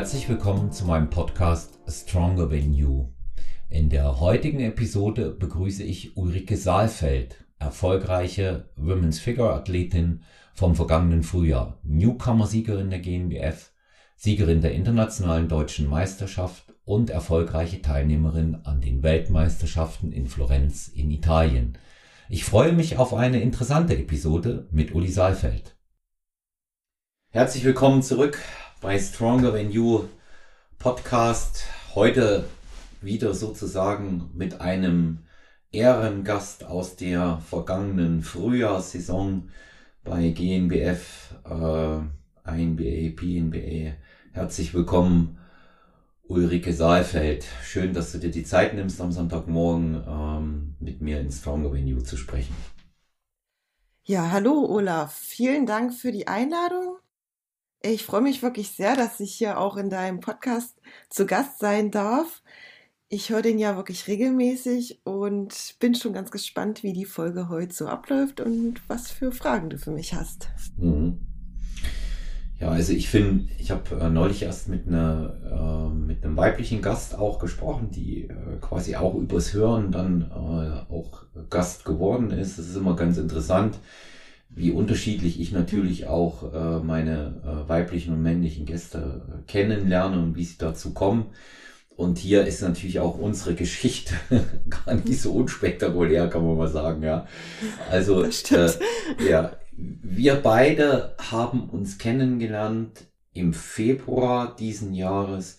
Herzlich willkommen zu meinem Podcast Stronger Than You. In der heutigen Episode begrüße ich Ulrike Saalfeld, erfolgreiche Women's Figure Athletin vom vergangenen Frühjahr, Newcomer-Siegerin der GNBF, Siegerin der internationalen deutschen Meisterschaft und erfolgreiche Teilnehmerin an den Weltmeisterschaften in Florenz in Italien. Ich freue mich auf eine interessante Episode mit Uli Saalfeld. Herzlich willkommen zurück bei Stronger Than You Podcast. Heute wieder sozusagen mit einem Ehrengast aus der vergangenen Frühjahrssaison bei GNBF, äh, INBA, PNBA. Herzlich willkommen, Ulrike Saalfeld. Schön, dass du dir die Zeit nimmst, am Sonntagmorgen ähm, mit mir in Stronger You zu sprechen. Ja, hallo Olaf. Vielen Dank für die Einladung. Ich freue mich wirklich sehr, dass ich hier auch in deinem Podcast zu Gast sein darf. Ich höre den ja wirklich regelmäßig und bin schon ganz gespannt, wie die Folge heute so abläuft und was für Fragen du für mich hast. Mhm. Ja, also ich finde, ich habe äh, neulich erst mit einer äh, mit einem weiblichen Gast auch gesprochen, die äh, quasi auch übers Hören dann äh, auch Gast geworden ist. Das ist immer ganz interessant wie unterschiedlich ich natürlich auch äh, meine äh, weiblichen und männlichen Gäste äh, kennenlerne und wie sie dazu kommen. Und hier ist natürlich auch unsere Geschichte gar nicht so unspektakulär, kann man mal sagen, ja. Also, äh, ja, wir beide haben uns kennengelernt im Februar diesen Jahres.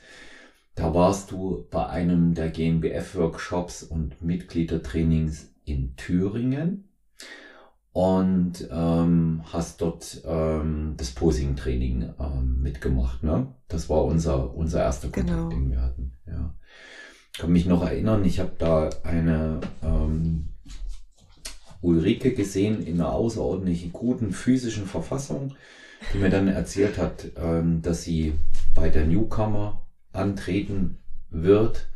Da warst du bei einem der GmbF-Workshops und Mitgliedertrainings in Thüringen und ähm, hast dort ähm, das Posing-Training ähm, mitgemacht. Ne? Das war unser, unser erster Kontakt, genau. den wir hatten. Ja. Ich kann mich noch erinnern, ich habe da eine ähm, Ulrike gesehen in einer außerordentlich guten physischen Verfassung, die mir dann erzählt hat, ähm, dass sie bei der Newcomer antreten wird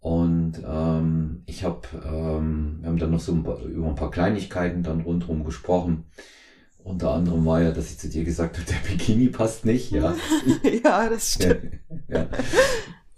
und ähm, ich habe, ähm, wir haben dann noch so ein paar, über ein paar Kleinigkeiten dann rundherum gesprochen. Unter anderem war ja, dass ich zu dir gesagt habe, der Bikini passt nicht, ja. ja, das stimmt. ja.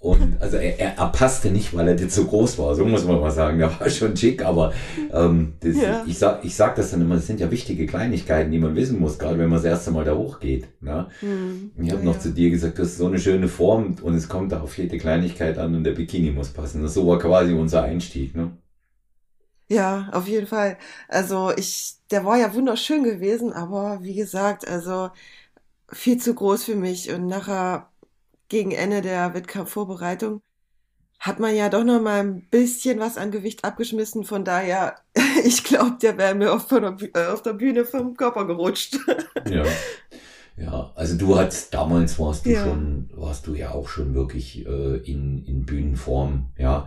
Und also er, er, er passte nicht, weil er dir zu groß war, so muss man mal sagen. Er war schon schick, aber ähm, das, ja. ich, sag, ich sag das dann immer, das sind ja wichtige Kleinigkeiten, die man wissen muss, gerade wenn man das erste Mal da hochgeht. Ne? Mhm. Ich habe ja, noch zu dir gesagt, du hast so eine schöne Form und es kommt da auf jede Kleinigkeit an und der Bikini muss passen. Das so war quasi unser Einstieg. Ne? Ja, auf jeden Fall. Also ich, der war ja wunderschön gewesen, aber wie gesagt, also viel zu groß für mich und nachher gegen Ende der Wettkampfvorbereitung hat man ja doch noch mal ein bisschen was an Gewicht abgeschmissen. Von daher, ich glaube, der wäre mir auf der, äh, auf der Bühne vom Körper gerutscht. Ja. Ja, also du hattest damals warst du ja. schon, warst du ja auch schon wirklich äh, in, in Bühnenform, ja.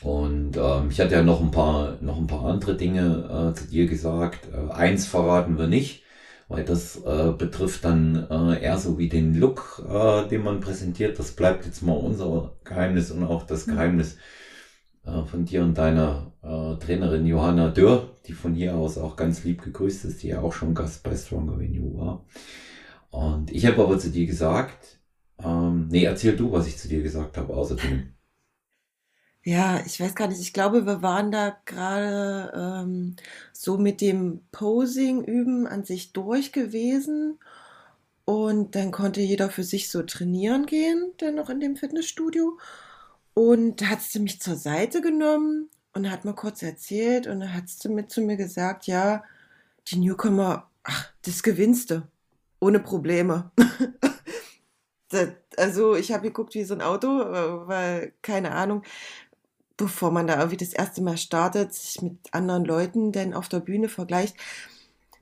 Und ähm, ich hatte ja noch ein paar, noch ein paar andere Dinge äh, zu dir gesagt. Äh, eins verraten wir nicht weil das äh, betrifft dann äh, eher so wie den Look, äh, den man präsentiert. Das bleibt jetzt mal unser Geheimnis und auch das mhm. Geheimnis äh, von dir und deiner äh, Trainerin Johanna Dörr, die von hier aus auch ganz lieb gegrüßt ist, die ja auch schon Gast bei Stronger Venue war. Und ich habe aber zu dir gesagt, ähm, nee, erzähl du, was ich zu dir gesagt habe, außerdem. Ja, ich weiß gar nicht. Ich glaube, wir waren da gerade ähm, so mit dem Posing üben an sich durch gewesen. Und dann konnte jeder für sich so trainieren gehen, dann noch in dem Fitnessstudio. Und da hat sie mich zur Seite genommen und hat mal kurz erzählt und dann hat sie mit zu mir gesagt, ja, die Newcomer, ach, das gewinnst du. Ohne Probleme. das, also ich habe geguckt wie so ein Auto, äh, weil keine Ahnung, bevor man da irgendwie das erste Mal startet, sich mit anderen Leuten denn auf der Bühne vergleicht,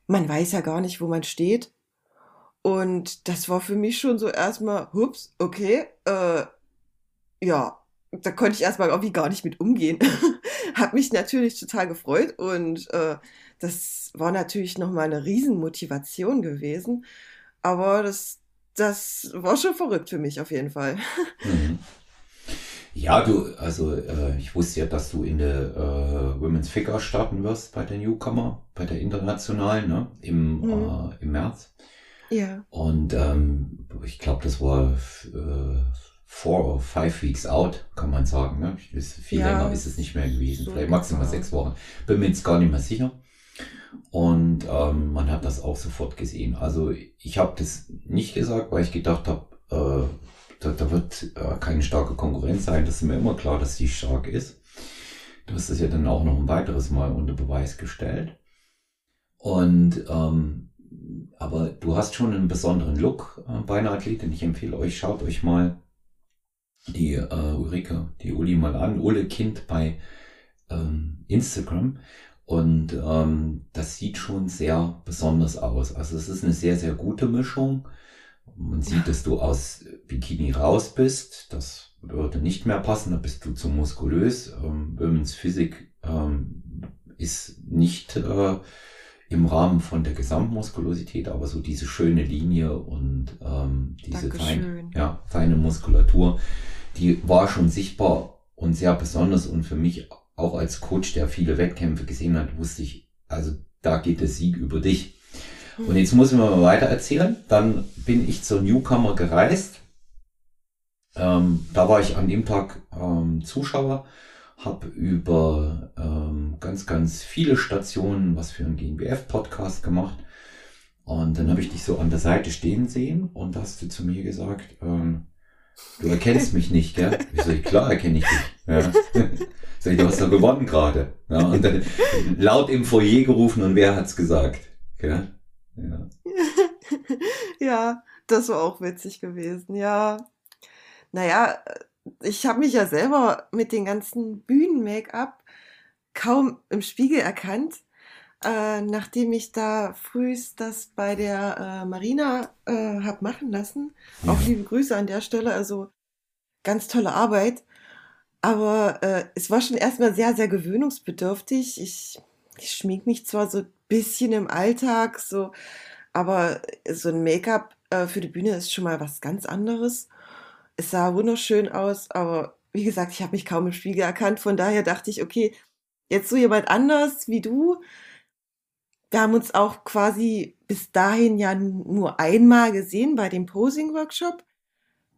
man weiß ja gar nicht, wo man steht. Und das war für mich schon so erstmal, hups, okay, äh, ja, da konnte ich erstmal irgendwie gar nicht mit umgehen. Hab mich natürlich total gefreut und äh, das war natürlich nochmal eine Riesenmotivation gewesen. Aber das, das war schon verrückt für mich auf jeden Fall. Mhm. Ja, du, also äh, ich wusste ja, dass du in der äh, Women's Figure starten wirst bei der Newcomer, bei der internationalen, ne? Im, mhm. äh, im März. Ja. Und ähm, ich glaube, das war äh, four or five weeks out, kann man sagen. Ne? Ist, viel Ja, länger ist es nicht mehr gewesen. so Vielleicht maximal etwa. sechs Wochen. Bin mir jetzt gar nicht mehr sicher. Und ähm, man hat das auch sofort gesehen. Also ich habe das nicht gesagt, weil ich gedacht habe, äh, da, da wird äh, keine starke Konkurrenz sein. Das ist mir immer klar, dass die stark ist. Du hast das ja dann auch noch ein weiteres Mal unter Beweis gestellt. Und ähm, aber du hast schon einen besonderen Look äh, bei einer Athletin. Ich empfehle euch, schaut euch mal die äh, Ulrike, die Uli mal an, Ulle Kind bei ähm, Instagram. Und ähm, das sieht schon sehr besonders aus. Also es ist eine sehr, sehr gute Mischung. Man sieht, dass du aus Bikini raus bist. Das würde nicht mehr passen, da bist du zu muskulös. Ähm, Women's Physik ähm, ist nicht äh, im Rahmen von der Gesamtmuskulosität, aber so diese schöne Linie und ähm, diese feine, Dankeschön. ja, feine Muskulatur, die war schon sichtbar und sehr besonders und für mich auch als Coach, der viele Wettkämpfe gesehen hat, wusste ich, also da geht der Sieg über dich. Und jetzt muss ich mal weiter erzählen. Dann bin ich zur Newcomer gereist. Ähm, da war ich an dem Tag ähm, Zuschauer, habe über ähm, ganz, ganz viele Stationen was für einen GNBF-Podcast gemacht. Und dann habe ich dich so an der Seite stehen sehen und da hast du zu mir gesagt, ähm, du erkennst mich nicht, gell? Ich so, klar erkenne ich dich. Ja. Sag ich, du hast doch gewonnen gerade. Ja, und dann laut im Foyer gerufen und wer hat's gesagt? Gell? Ja. Ja, das war auch witzig gewesen. Ja, naja, ich habe mich ja selber mit den ganzen Bühnen-Make-up kaum im Spiegel erkannt, äh, nachdem ich da frühst das bei der äh, Marina äh, hab machen lassen. Auch Ja. liebe Grüße an der Stelle, also ganz tolle Arbeit. Aber äh, es war schon erstmal sehr, sehr gewöhnungsbedürftig. Ich, ich schmink mich zwar so bisschen im Alltag, so, aber so ein Make-up äh, für die Bühne ist schon mal was ganz anderes. Es sah wunderschön aus, aber wie gesagt, ich habe mich kaum im Spiegel erkannt. Von daher dachte ich, okay, jetzt so jemand anders wie du. Wir haben uns auch quasi bis dahin ja nur einmal gesehen bei dem Posing-Workshop,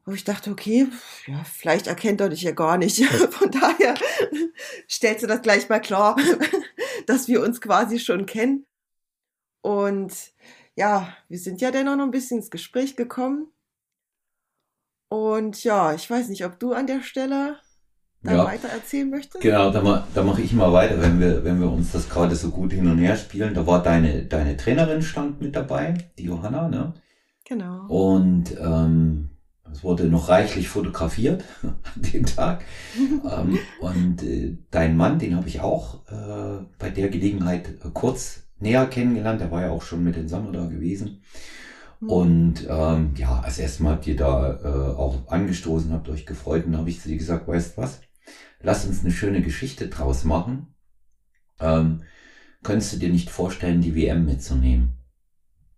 wo ich dachte, okay, ja, vielleicht erkennt er dich ja gar nicht. Von daher stellst du das gleich mal klar, dass wir uns quasi schon kennen. Und ja, wir sind ja dennoch noch ein bisschen ins Gespräch gekommen. Und ja, ich weiß nicht, ob du an der Stelle da Ja. weiter erzählen möchtest. Genau, da, ma- da mache ich mal weiter, wenn wir, wenn wir uns das gerade so gut hin und her spielen. Da war deine, deine Trainerin stand mit dabei, die Johanna, ne? Genau. Und ähm, es wurde noch reichlich fotografiert an dem Tag. ähm, und äh, dein Mann, den habe ich auch äh, bei der Gelegenheit äh, kurz näher kennengelernt. Der war ja auch schon mit den Sommer da gewesen. Hm. Und ähm, ja, als erstes Mal habt ihr da äh, auch angestoßen, habt euch gefreut und dann habe ich zu dir gesagt, weißt was, lass uns eine schöne Geschichte draus machen. Ähm, könntest du dir nicht vorstellen, die WM mitzunehmen?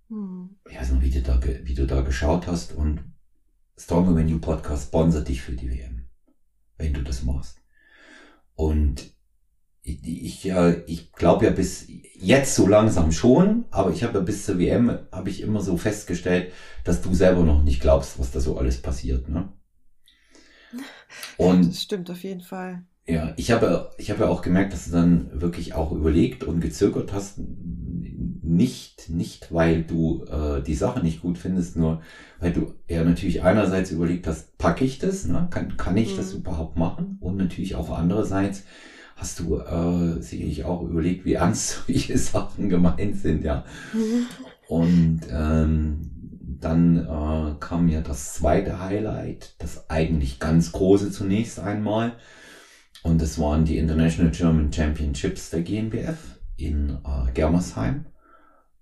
Hm. Ich weiß noch, wie du da, wie du da geschaut hast und Stronger You Podcast sponsert dich für die WM, wenn du das machst. Und ich, ich, ja, ich glaube ja bis jetzt so langsam schon, aber ich habe ja bis zur WM, habe ich immer so festgestellt, dass du selber noch nicht glaubst, was da so alles passiert. Ne? Und das stimmt auf jeden Fall. ja, ich habe, ich habe ja auch gemerkt, dass du dann wirklich auch überlegt und gezögert hast. Nicht, nicht weil du äh, die Sache nicht gut findest, nur weil du ja natürlich einerseits überlegt hast, packe ich das, ne? kann, kann ich das Mhm. überhaupt machen? Und natürlich auch andererseits hast du äh, sicherlich auch überlegt, wie ernst solche Sachen gemeint sind, ja. Und ähm, dann äh, kam ja das zweite Highlight, das eigentlich ganz große zunächst einmal. Und das waren die International German Championships der GNBF in äh, Germersheim.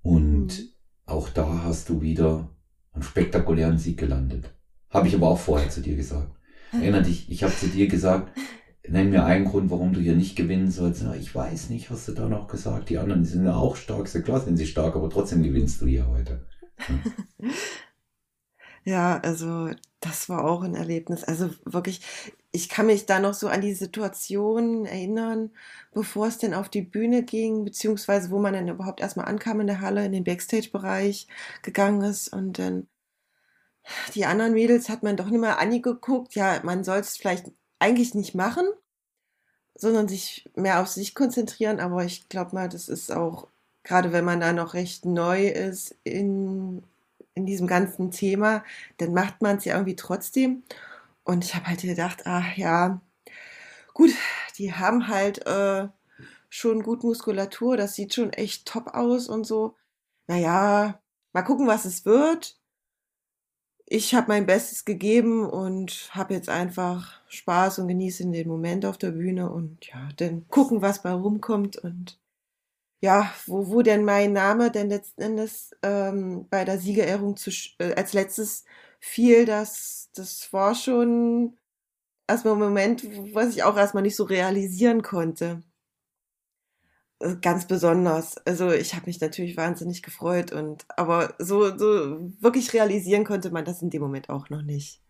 Und Mhm. auch da hast du wieder einen spektakulären Sieg gelandet. Habe ich aber auch vorher zu dir gesagt. Erinner dich, ich habe zu dir gesagt, nenn mir einen Grund, warum du hier nicht gewinnen sollst. Na, ich weiß nicht, hast du da noch gesagt. Die anderen sind ja auch stark. Ist ja klar sind sie stark, aber trotzdem gewinnst du hier heute. Ja, also das war auch ein Erlebnis. Also wirklich, ich kann mich da noch so an die Situation erinnern, bevor es denn auf die Bühne ging, beziehungsweise wo man dann überhaupt erstmal ankam in der Halle, in den Backstage-Bereich gegangen ist und dann die anderen Mädels hat man doch nicht mehr angeguckt. Ja, man soll es vielleicht eigentlich nicht machen, sondern sich mehr auf sich konzentrieren. Aber ich glaube mal, das ist auch, gerade wenn man da noch recht neu ist in, in diesem ganzen Thema, dann macht man es ja irgendwie trotzdem. Und ich habe halt gedacht, ach ja, gut, die haben halt äh, schon gut Muskulatur, das sieht schon echt top aus und so. Naja, mal gucken, was es wird ich habe mein Bestes gegeben und habe jetzt einfach Spaß und genieße den Moment auf der Bühne und ja, dann gucken, was bei rumkommt und ja, wo, wo denn mein Name denn letzten Endes ähm, bei der Siegerehrung zu, äh, als letztes fiel, das, das war schon erstmal ein Moment, was ich auch erstmal nicht so realisieren konnte. Äh, ganz besonders. Also ich habe mich natürlich wahnsinnig gefreut und aber so, so wirklich realisieren konnte man das in dem Moment auch noch nicht.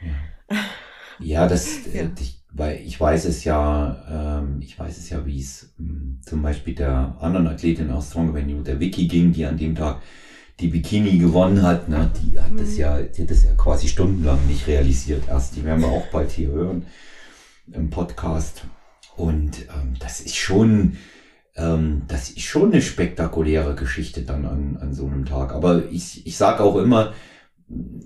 Ja, ja das, äh, ja. Ich, weil ich weiß es ja, ähm, ich weiß es ja, wie es hm, zum Beispiel der anderen Athletin aus Strong Venue, der Vicky ging, die an dem Tag die Bikini gewonnen hat, ne, die hat mhm. das ja, die hat das ja quasi stundenlang nicht realisiert. Erst, die werden wir auch bald hier hören im Podcast. Und ähm, das ist schon, ähm, das ist schon eine spektakuläre Geschichte dann an, an so einem Tag. Aber ich, ich sage auch immer,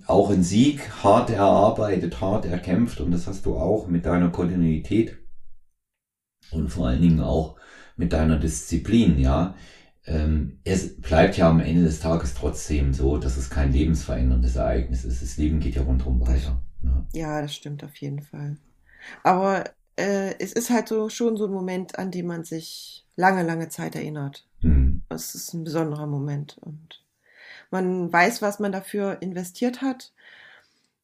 auch ein Sieg, hart erarbeitet, hart erkämpft und das hast du auch mit deiner Kontinuität und vor allen Dingen auch mit deiner Disziplin, ja. Ähm, es bleibt ja am Ende des Tages trotzdem so, dass es kein lebensveränderndes Ereignis ist. Das Leben geht ja rundherum weiter. Ja. ja, das stimmt auf jeden Fall. Aber äh, es ist halt so schon so ein Moment, an dem man sich lange, lange Zeit erinnert. Mhm. Es ist ein besonderer Moment und man weiß, was man dafür investiert hat,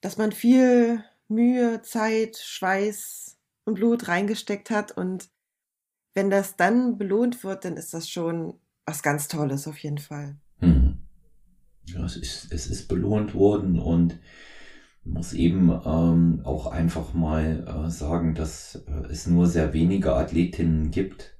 dass man viel Mühe, Zeit, Schweiß und Blut reingesteckt hat und wenn das dann belohnt wird, dann ist das schon was ganz Tolles auf jeden Fall. Mhm. Ja, es ist, es ist belohnt worden und muss eben ähm, auch einfach mal äh, sagen, dass äh, es nur sehr wenige Athletinnen gibt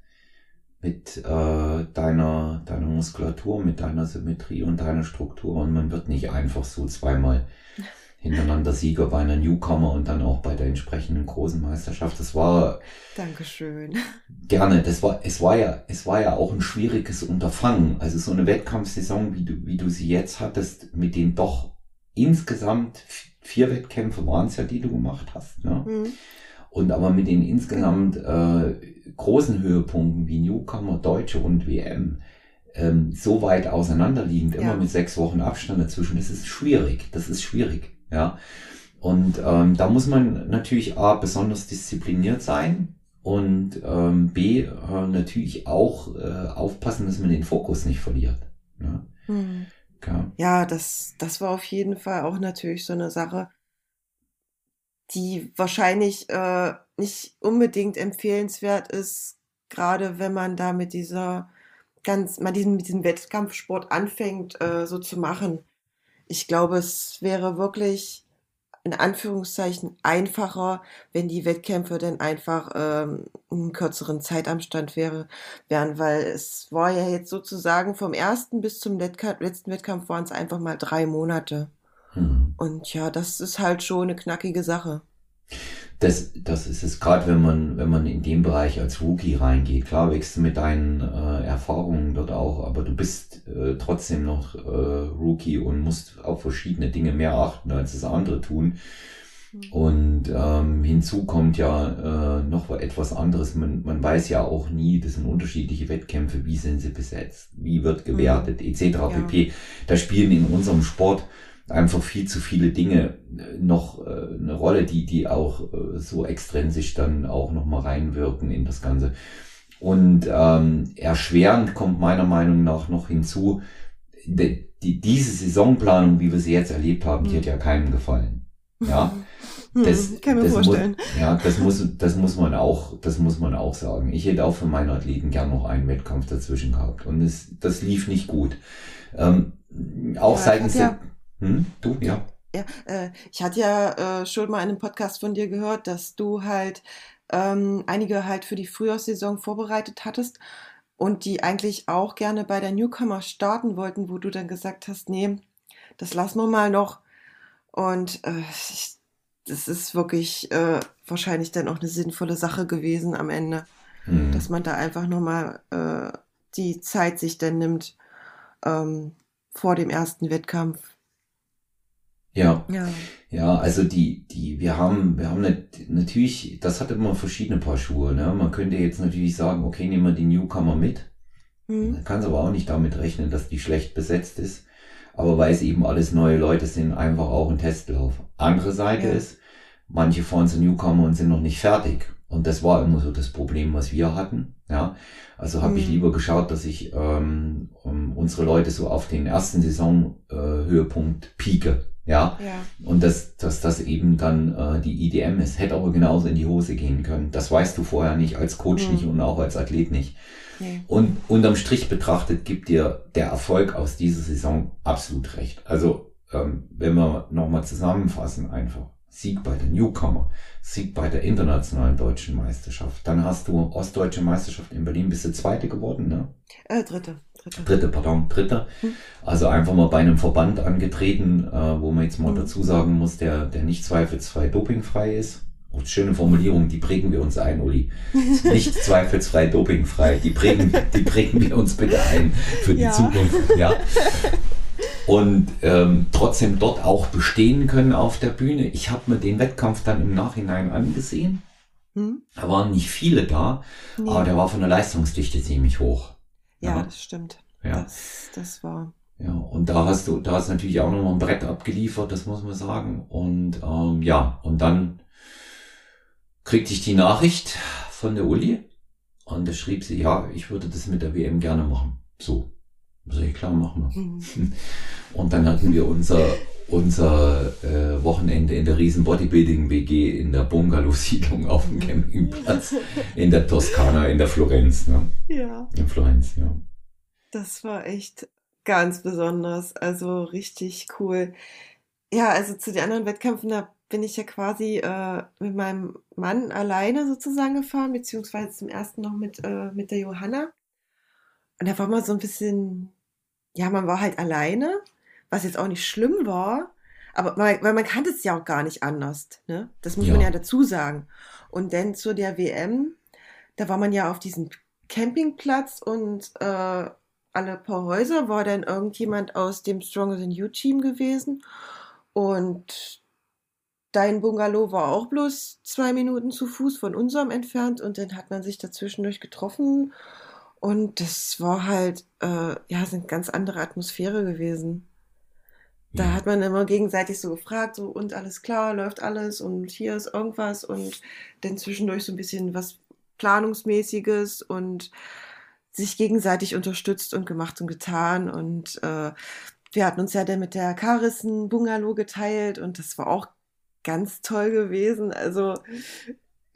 mit äh, deiner, deiner Muskulatur, mit deiner Symmetrie und deiner Struktur. Und man wird nicht einfach so zweimal hintereinander Sieger bei einer Newcomer und dann auch bei der entsprechenden großen Meisterschaft. Das war Dankeschön. Gerne. Das war, es war ja, es war ja auch ein schwieriges Unterfangen. Also so eine Wettkampfsaison, wie du, wie du sie jetzt hattest, mit den doch insgesamt vier Wettkämpfe waren es ja, die du gemacht hast. Ne? Mhm. Und aber mit den insgesamt äh, großen Höhepunkten wie Newcomer, Deutsche und WM ähm, so weit auseinanderliegend, ja. immer mit sechs Wochen Abstand dazwischen, das ist schwierig. Das ist schwierig. Ja. Und ähm, da muss man natürlich A, besonders diszipliniert sein und ähm, B, äh, natürlich auch äh, aufpassen, dass man den Fokus nicht verliert. Ja. Mhm. Ja, ja das, das war auf jeden Fall auch natürlich so eine Sache, die wahrscheinlich äh, nicht unbedingt empfehlenswert ist, gerade wenn man da mit dieser ganz, mal diesen, mit diesem Wettkampfsport anfängt, äh, so zu machen. Ich glaube, es wäre wirklich in Anführungszeichen einfacher, wenn die Wettkämpfe dann einfach ähm, einen kürzeren Zeitabstand wäre, wären, weil es war ja jetzt sozusagen vom ersten bis zum letzten Wettkampf waren es einfach mal drei Monate. Hm. Und ja, das ist halt schon eine knackige Sache. Das, das ist es gerade, wenn man, wenn man in dem Bereich als Rookie reingeht. Klar wächst du mit deinen äh, Erfahrungen dort auch, aber du bist äh, trotzdem noch äh, Rookie und musst auf verschiedene Dinge mehr achten, als das andere tun. Mhm. Und ähm, hinzu kommt ja äh, noch etwas anderes. Man, man weiß ja auch nie, das sind unterschiedliche Wettkämpfe, wie sind sie besetzt, wie wird gewertet, mhm. etc. Ja. pp. Da spielen in unserem Sport einfach viel zu viele Dinge äh, noch äh, eine Rolle, die, die auch äh, so extrinsisch dann auch nochmal reinwirken in das Ganze. Und ähm, erschwerend kommt meiner Meinung nach noch hinzu, die, die, diese Saisonplanung, wie wir sie jetzt erlebt haben, die hat ja keinem gefallen. Ja. Hm, das, kann mir das vorstellen. Muss, ja, das muss, das muss man auch, das muss man auch sagen. Ich hätte auch für meine Athleten gern noch einen Wettkampf dazwischen gehabt. Und es, das lief nicht gut. Ähm, auch ja, seitens, ja, hm? Du, ja. Ja, äh, ich hatte ja äh, schon mal in einem Podcast von dir gehört, dass du halt ähm, einige halt für die Frühjahrssaison vorbereitet hattest und die eigentlich auch gerne bei der Newcomer starten wollten, wo du dann gesagt hast, nee, das lassen wir mal noch. Und äh, ich, das ist wirklich äh, wahrscheinlich dann auch eine sinnvolle Sache gewesen am Ende, Hm. dass man da einfach nochmal äh, die Zeit sich dann nimmt ähm, vor dem ersten Wettkampf. Ja, Ja. ja, also die, die, wir haben, wir haben nicht, natürlich, das hat immer verschiedene Paar Schuhe, ne? Man könnte jetzt natürlich sagen, okay, nehmen wir die Newcomer mit. Hm. Man kann es aber auch nicht damit rechnen, dass die schlecht besetzt ist. Aber weil es eben alles neue Leute sind, einfach auch ein Testlauf. Andere Seite Ja. ist, manche fahren zu Newcomer und sind noch nicht fertig. Und das war immer so das Problem, was wir hatten. Ja, also habe ich Mhm. lieber geschaut, dass ich ähm, um unsere Leute so auf den ersten Saisonhöhepunkt äh, Höhepunkt pieke. Ja, Ja. und dass, dass das eben dann äh, die IDM ist. Hätte aber genauso in die Hose gehen können. Das weißt du vorher nicht, als Coach Mhm. nicht und auch als Athlet nicht. Nee. Und unterm Strich betrachtet gibt dir der Erfolg aus dieser Saison absolut recht. Also ähm, wenn wir nochmal zusammenfassen einfach. Sieg bei der Newcomer, Sieg bei der internationalen deutschen Meisterschaft. Dann hast du Ostdeutsche Meisterschaft in Berlin, bist du Zweite geworden, ne? Äh, dritte. Dritte. Dritte, pardon, Dritter. Hm. Also einfach mal bei einem Verband angetreten, äh, wo man jetzt mal Hm. dazu sagen muss, der, der nicht zweifelsfrei dopingfrei ist. Oh, schöne Formulierung, die prägen wir uns ein, Uli. Nicht zweifelsfrei dopingfrei, die prägen, die prägen wir uns bitte ein für die Ja. Zukunft. Ja. Und ähm, trotzdem dort auch bestehen können auf der Bühne. Ich habe mir den Wettkampf dann im Nachhinein angesehen. Hm? Da waren nicht viele da, Nee. aber der war von der Leistungsdichte ziemlich hoch. Ja, ja. das stimmt. Ja. Das, das war. Ja, und da hast du, da hast du natürlich auch nochmal ein Brett abgeliefert, das muss man sagen. Und ähm, ja, und dann kriegte ich die Nachricht von der Uli und da schrieb sie, ja, ich würde das mit der WM gerne machen. So. Ich, klar, machen wir. Hm. Und dann hatten wir unser, unser äh, Wochenende in der riesen Bodybuilding-WG in der Bungalow-Siedlung auf dem Campingplatz in der Toskana, in der Florenz, ne? Ja, In Florenz, ja. das war echt ganz besonders. Also richtig cool. Ja, also zu den anderen Wettkämpfen, da bin ich ja quasi äh, mit meinem Mann alleine sozusagen gefahren, beziehungsweise zum ersten noch mit, äh, mit der Johanna. Und da war man so ein bisschen, ja, man war halt alleine, was jetzt auch nicht schlimm war, aber weil, weil man kannte es ja auch gar nicht anders, ne? Das muss man Ja. ja dazu sagen. Und dann zu der WM, da war man ja auf diesem Campingplatz und äh, alle paar Häuser war dann irgendjemand aus dem Stronger Than You Team gewesen. Und dein Bungalow war auch bloß zwei Minuten zu Fuß von unserem entfernt und dann hat man sich dazwischendurch getroffen. Und das war halt, äh, ja, eine ganz andere Atmosphäre gewesen. Da Ja. hat man immer gegenseitig so gefragt, so, und alles klar, läuft alles und hier ist irgendwas und dann zwischendurch so ein bisschen was Planungsmäßiges und sich gegenseitig unterstützt und gemacht und getan und äh, wir hatten uns ja dann mit der Karis ein Bungalow geteilt und das war auch ganz toll gewesen, also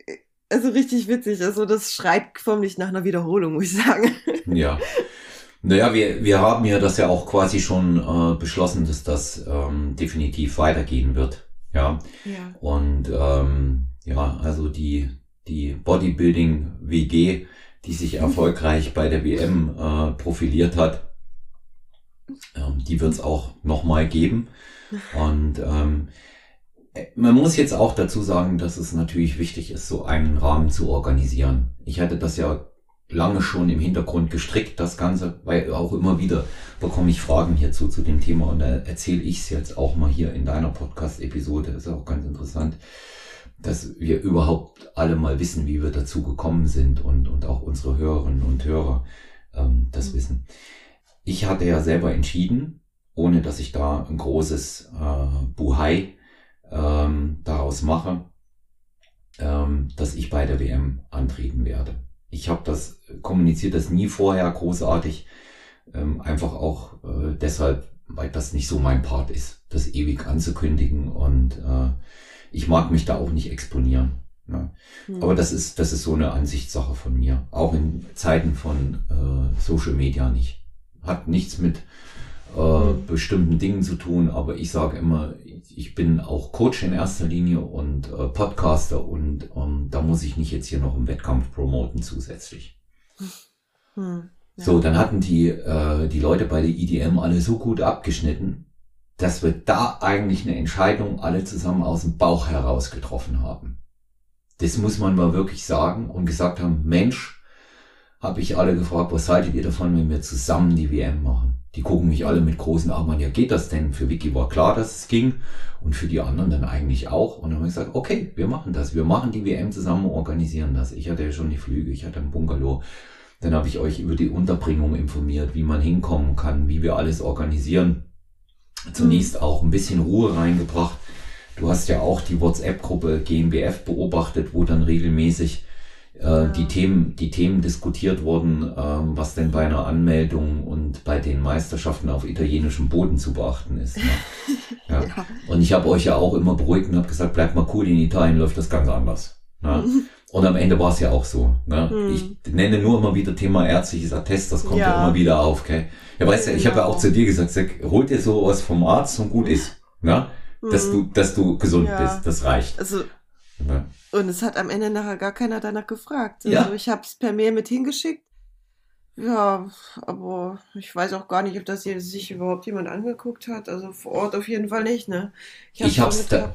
äh, also richtig witzig, also das schreit förmlich nach einer Wiederholung, muss ich sagen. Ja. Naja, wir, wir haben ja das ja auch quasi schon äh, beschlossen, dass das ähm, definitiv weitergehen wird. Ja. Ja. Und ähm, ja, also die, die Bodybuilding-WG, die sich erfolgreich bei der WM äh, profiliert hat, ähm, die wird es auch nochmal geben. Und ähm, man muss jetzt auch dazu sagen, dass es natürlich wichtig ist, so einen Rahmen zu organisieren. Ich hatte das ja lange schon im Hintergrund gestrickt, das Ganze, weil auch immer wieder bekomme ich Fragen hierzu zu dem Thema und da erzähle ich es jetzt auch mal hier in deiner Podcast-Episode. Ist auch ganz interessant, dass wir überhaupt alle mal wissen, wie wir dazu gekommen sind und, und auch unsere Hörerinnen und Hörer ähm, das Mhm. wissen. Ich hatte ja selber entschieden, ohne dass ich da ein großes äh, Buhai ähm, daraus mache, ähm, dass ich bei der WM antreten werde. Ich habe das kommuniziert das nie vorher großartig, ähm, einfach auch äh, deshalb, weil das nicht so mein Part ist, das ewig anzukündigen und äh, ich mag mich da auch nicht exponieren. Ne? Hm. Aber das ist das ist so eine Ansichtssache von mir, auch in Zeiten von äh, Social Media nicht. Hat nichts mit äh, mhm. bestimmten Dingen zu tun, aber ich sage immer, ich bin auch Coach in erster Linie und äh, Podcaster und ähm, da muss ich nicht jetzt hier noch einen Wettkampf promoten zusätzlich. Hm, ja. So, dann hatten die, äh, die Leute bei der IDM alle so gut abgeschnitten, dass wir da eigentlich eine Entscheidung alle zusammen aus dem Bauch heraus getroffen haben. Das muss man mal wirklich sagen und gesagt haben, Mensch, habe ich alle gefragt, was haltet ihr davon, wenn wir zusammen die WM machen? Die gucken mich alle mit großen Augen an, ja geht das denn? Für Vicky war klar, dass es ging und für die anderen dann eigentlich auch. Und dann habe ich gesagt, okay, wir machen das. Wir machen die WM zusammen, organisieren das. Ich hatte ja schon die Flüge, ich hatte ein Bungalow. Dann habe ich euch über die Unterbringung informiert, wie man hinkommen kann, wie wir alles organisieren. Zunächst auch ein bisschen Ruhe reingebracht. Du hast ja auch die WhatsApp-Gruppe GmbF beobachtet, wo dann regelmäßig äh, die Themen, die Themen diskutiert wurden, ähm, was denn bei einer Anmeldung und bei den Meisterschaften auf italienischem Boden zu beachten ist. Ne? Ja. ja. Und ich habe euch ja auch immer beruhigt und habe gesagt, bleibt mal cool, in Italien läuft das ganz anders. Ne? Und am Ende war es ja auch so. Ne? Hm. Ich nenne nur immer wieder Thema ärztliches Attest, das kommt ja, ja immer wieder auf. Okay? Ja, weißt du, ich habe ja auch zu dir gesagt, sag, hol dir sowas vom Arzt und gut ist. Ne? Dass hm. du, dass du gesund ja. bist, das reicht. Also ja. Und es hat am Ende nachher gar keiner danach gefragt. Also ja. ich habe es per Mail mit hingeschickt. Ja, aber ich weiß auch gar nicht, ob das hier sich überhaupt jemand angeguckt hat. Also vor Ort auf jeden Fall nicht, ne? Ich habe es da,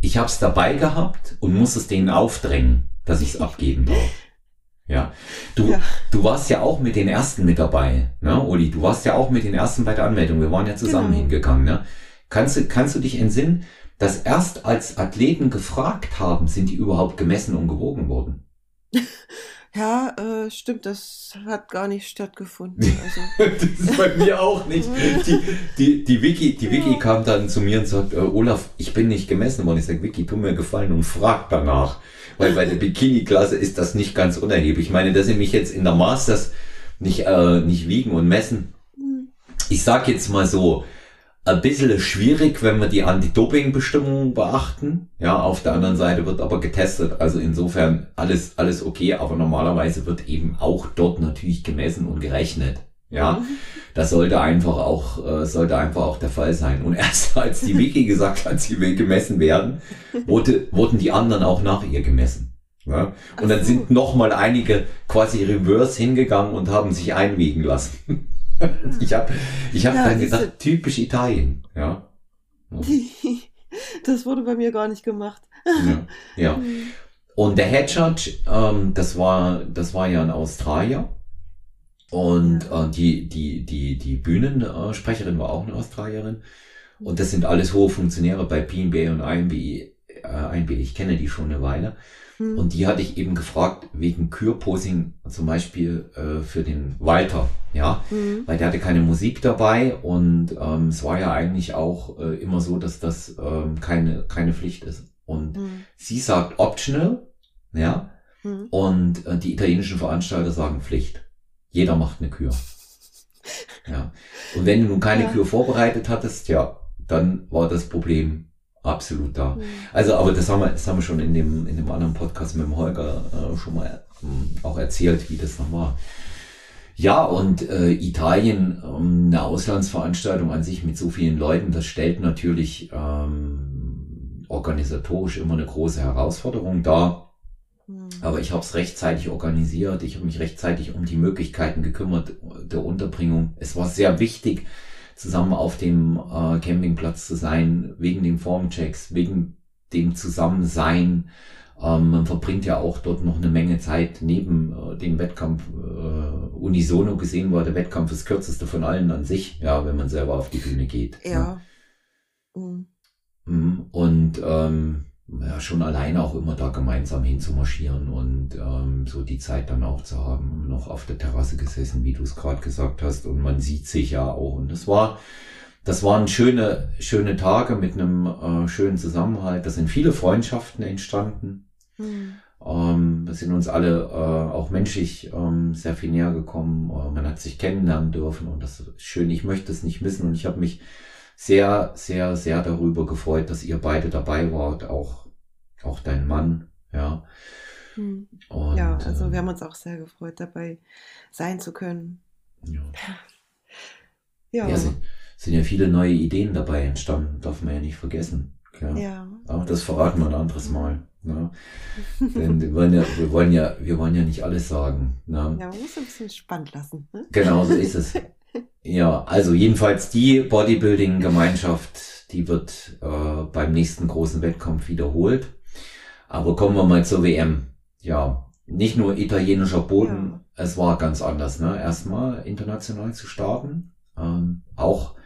ich hab's dabei gehabt und muss es denen aufdrängen, dass ich es abgeben darf. Ja. Du, ja. du warst ja auch mit den ersten mit dabei, ne, Uli? Du warst ja auch mit den ersten bei der Anmeldung. Wir waren ja zusammen genau. hingegangen, ne? Kannst du, kannst du dich entsinnen? Dass erst als Athleten gefragt haben, sind die überhaupt gemessen und gewogen worden. Ja, äh, stimmt, das hat gar nicht stattgefunden. Also. das ist bei mir auch nicht. Die, die, die Vicky, die Vicky ja. kam dann zu mir und sagt, äh, Olaf, ich bin nicht gemessen worden. Ich sage, Vicky, tu mir gefallen und frag danach. Weil bei der Bikini-Klasse ist das nicht ganz unerheblich. Ich meine, dass sie mich jetzt in der Masters nicht, äh, nicht wiegen und messen. Hm. Ich sag jetzt mal so, ein bisschen schwierig, wenn wir die Anti-Doping-Bestimmungen beachten. Ja, auf der anderen Seite wird aber getestet, also insofern alles, alles okay, aber normalerweise wird eben auch dort natürlich gemessen und gerechnet. Ja, mhm. das sollte einfach auch, äh, sollte einfach auch der Fall sein. Und erst als die Wiki gesagt hat, sie will gemessen werden, wurde, wurden die anderen auch nach ihr gemessen. Ja? Und dann sind noch mal einige quasi reverse hingegangen und haben sich einwiegen lassen. Ich habe ich hab ja, dann gedacht, typisch Italien. Ja. das wurde bei mir gar nicht gemacht. ja. ja. Mhm. Und der Head Judge, ähm, das war, das war ja ein Australier. Und äh, die, die, die, die Bühnensprecherin war auch eine Australierin. Und das sind alles hohe Funktionäre bei PNB und IMB. Äh, IMB. Ich kenne die schon eine Weile. Mhm. Und die hatte ich eben gefragt wegen Kürposing zum Beispiel äh, für den Walter, ja, mhm. weil der hatte keine Musik dabei und ähm, es war ja eigentlich auch äh, immer so, dass das ähm, keine keine Pflicht ist. Und mhm. sie sagt optional, ja, mhm. und äh, die italienischen Veranstalter sagen Pflicht. Jeder macht eine Kür. ja. Und wenn du nun keine ja. Kür vorbereitet hattest, ja, dann war das Problem absolut da. Mhm. Also, aber das haben wir, das haben wir schon in dem, in dem anderen Podcast mit dem Holger äh, schon mal ähm, auch erzählt, wie das noch war. Ja, und äh, Italien, ähm, eine Auslandsveranstaltung an sich mit so vielen Leuten, das stellt natürlich ähm, organisatorisch immer eine große Herausforderung dar. Mhm. Aber ich habe es rechtzeitig organisiert, ich habe mich rechtzeitig um die Möglichkeiten gekümmert der Unterbringung. Es war sehr wichtig, zusammen auf dem äh, Campingplatz zu sein, wegen den Formchecks, wegen dem Zusammensein. Ähm, man verbringt ja auch dort noch eine Menge Zeit neben äh, dem Wettkampf. Äh, unisono gesehen war der Wettkampf das kürzeste von allen an sich, ja, wenn man selber auf die Bühne geht. Ja. ja. Mhm. mhm. Und ähm, ja, schon alleine auch immer da gemeinsam hinzumarschieren und ähm, so die Zeit dann auch zu haben, noch auf der Terrasse gesessen, wie du es gerade gesagt hast, und man sieht sich ja auch. Und das war, das waren schöne, schöne Tage mit einem äh, schönen Zusammenhalt. Da sind viele Freundschaften entstanden. Mhm. Ähm, wir sind uns alle äh, auch menschlich ähm, sehr viel näher gekommen. Äh, man hat sich kennenlernen dürfen und das ist schön. Ich möchte es nicht missen und ich habe mich sehr, sehr, sehr darüber gefreut, dass ihr beide dabei wart, auch, auch dein Mann, ja. Hm. Und, ja, also äh, wir haben uns auch sehr gefreut, dabei sein zu können. Ja. ja. ja sie, sind ja viele neue Ideen dabei entstanden, darf man ja nicht vergessen. Ja. ja. Aber das verraten wir ein anderes Mal. Ne? Denn wir wollen, ja, wir, wollen ja, wir wollen ja nicht alles sagen. Ne? Ja, man muss ein bisschen spannend lassen. Ne? Genau, so ist es. Ja, also jedenfalls die Bodybuilding-Gemeinschaft, die wird äh, beim nächsten großen Wettkampf wiederholt. Aber kommen wir mal zur WM. Ja, nicht nur italienischer Boden, ja. es war ganz anders, ne? Erstmal international zu starten. Ähm, auch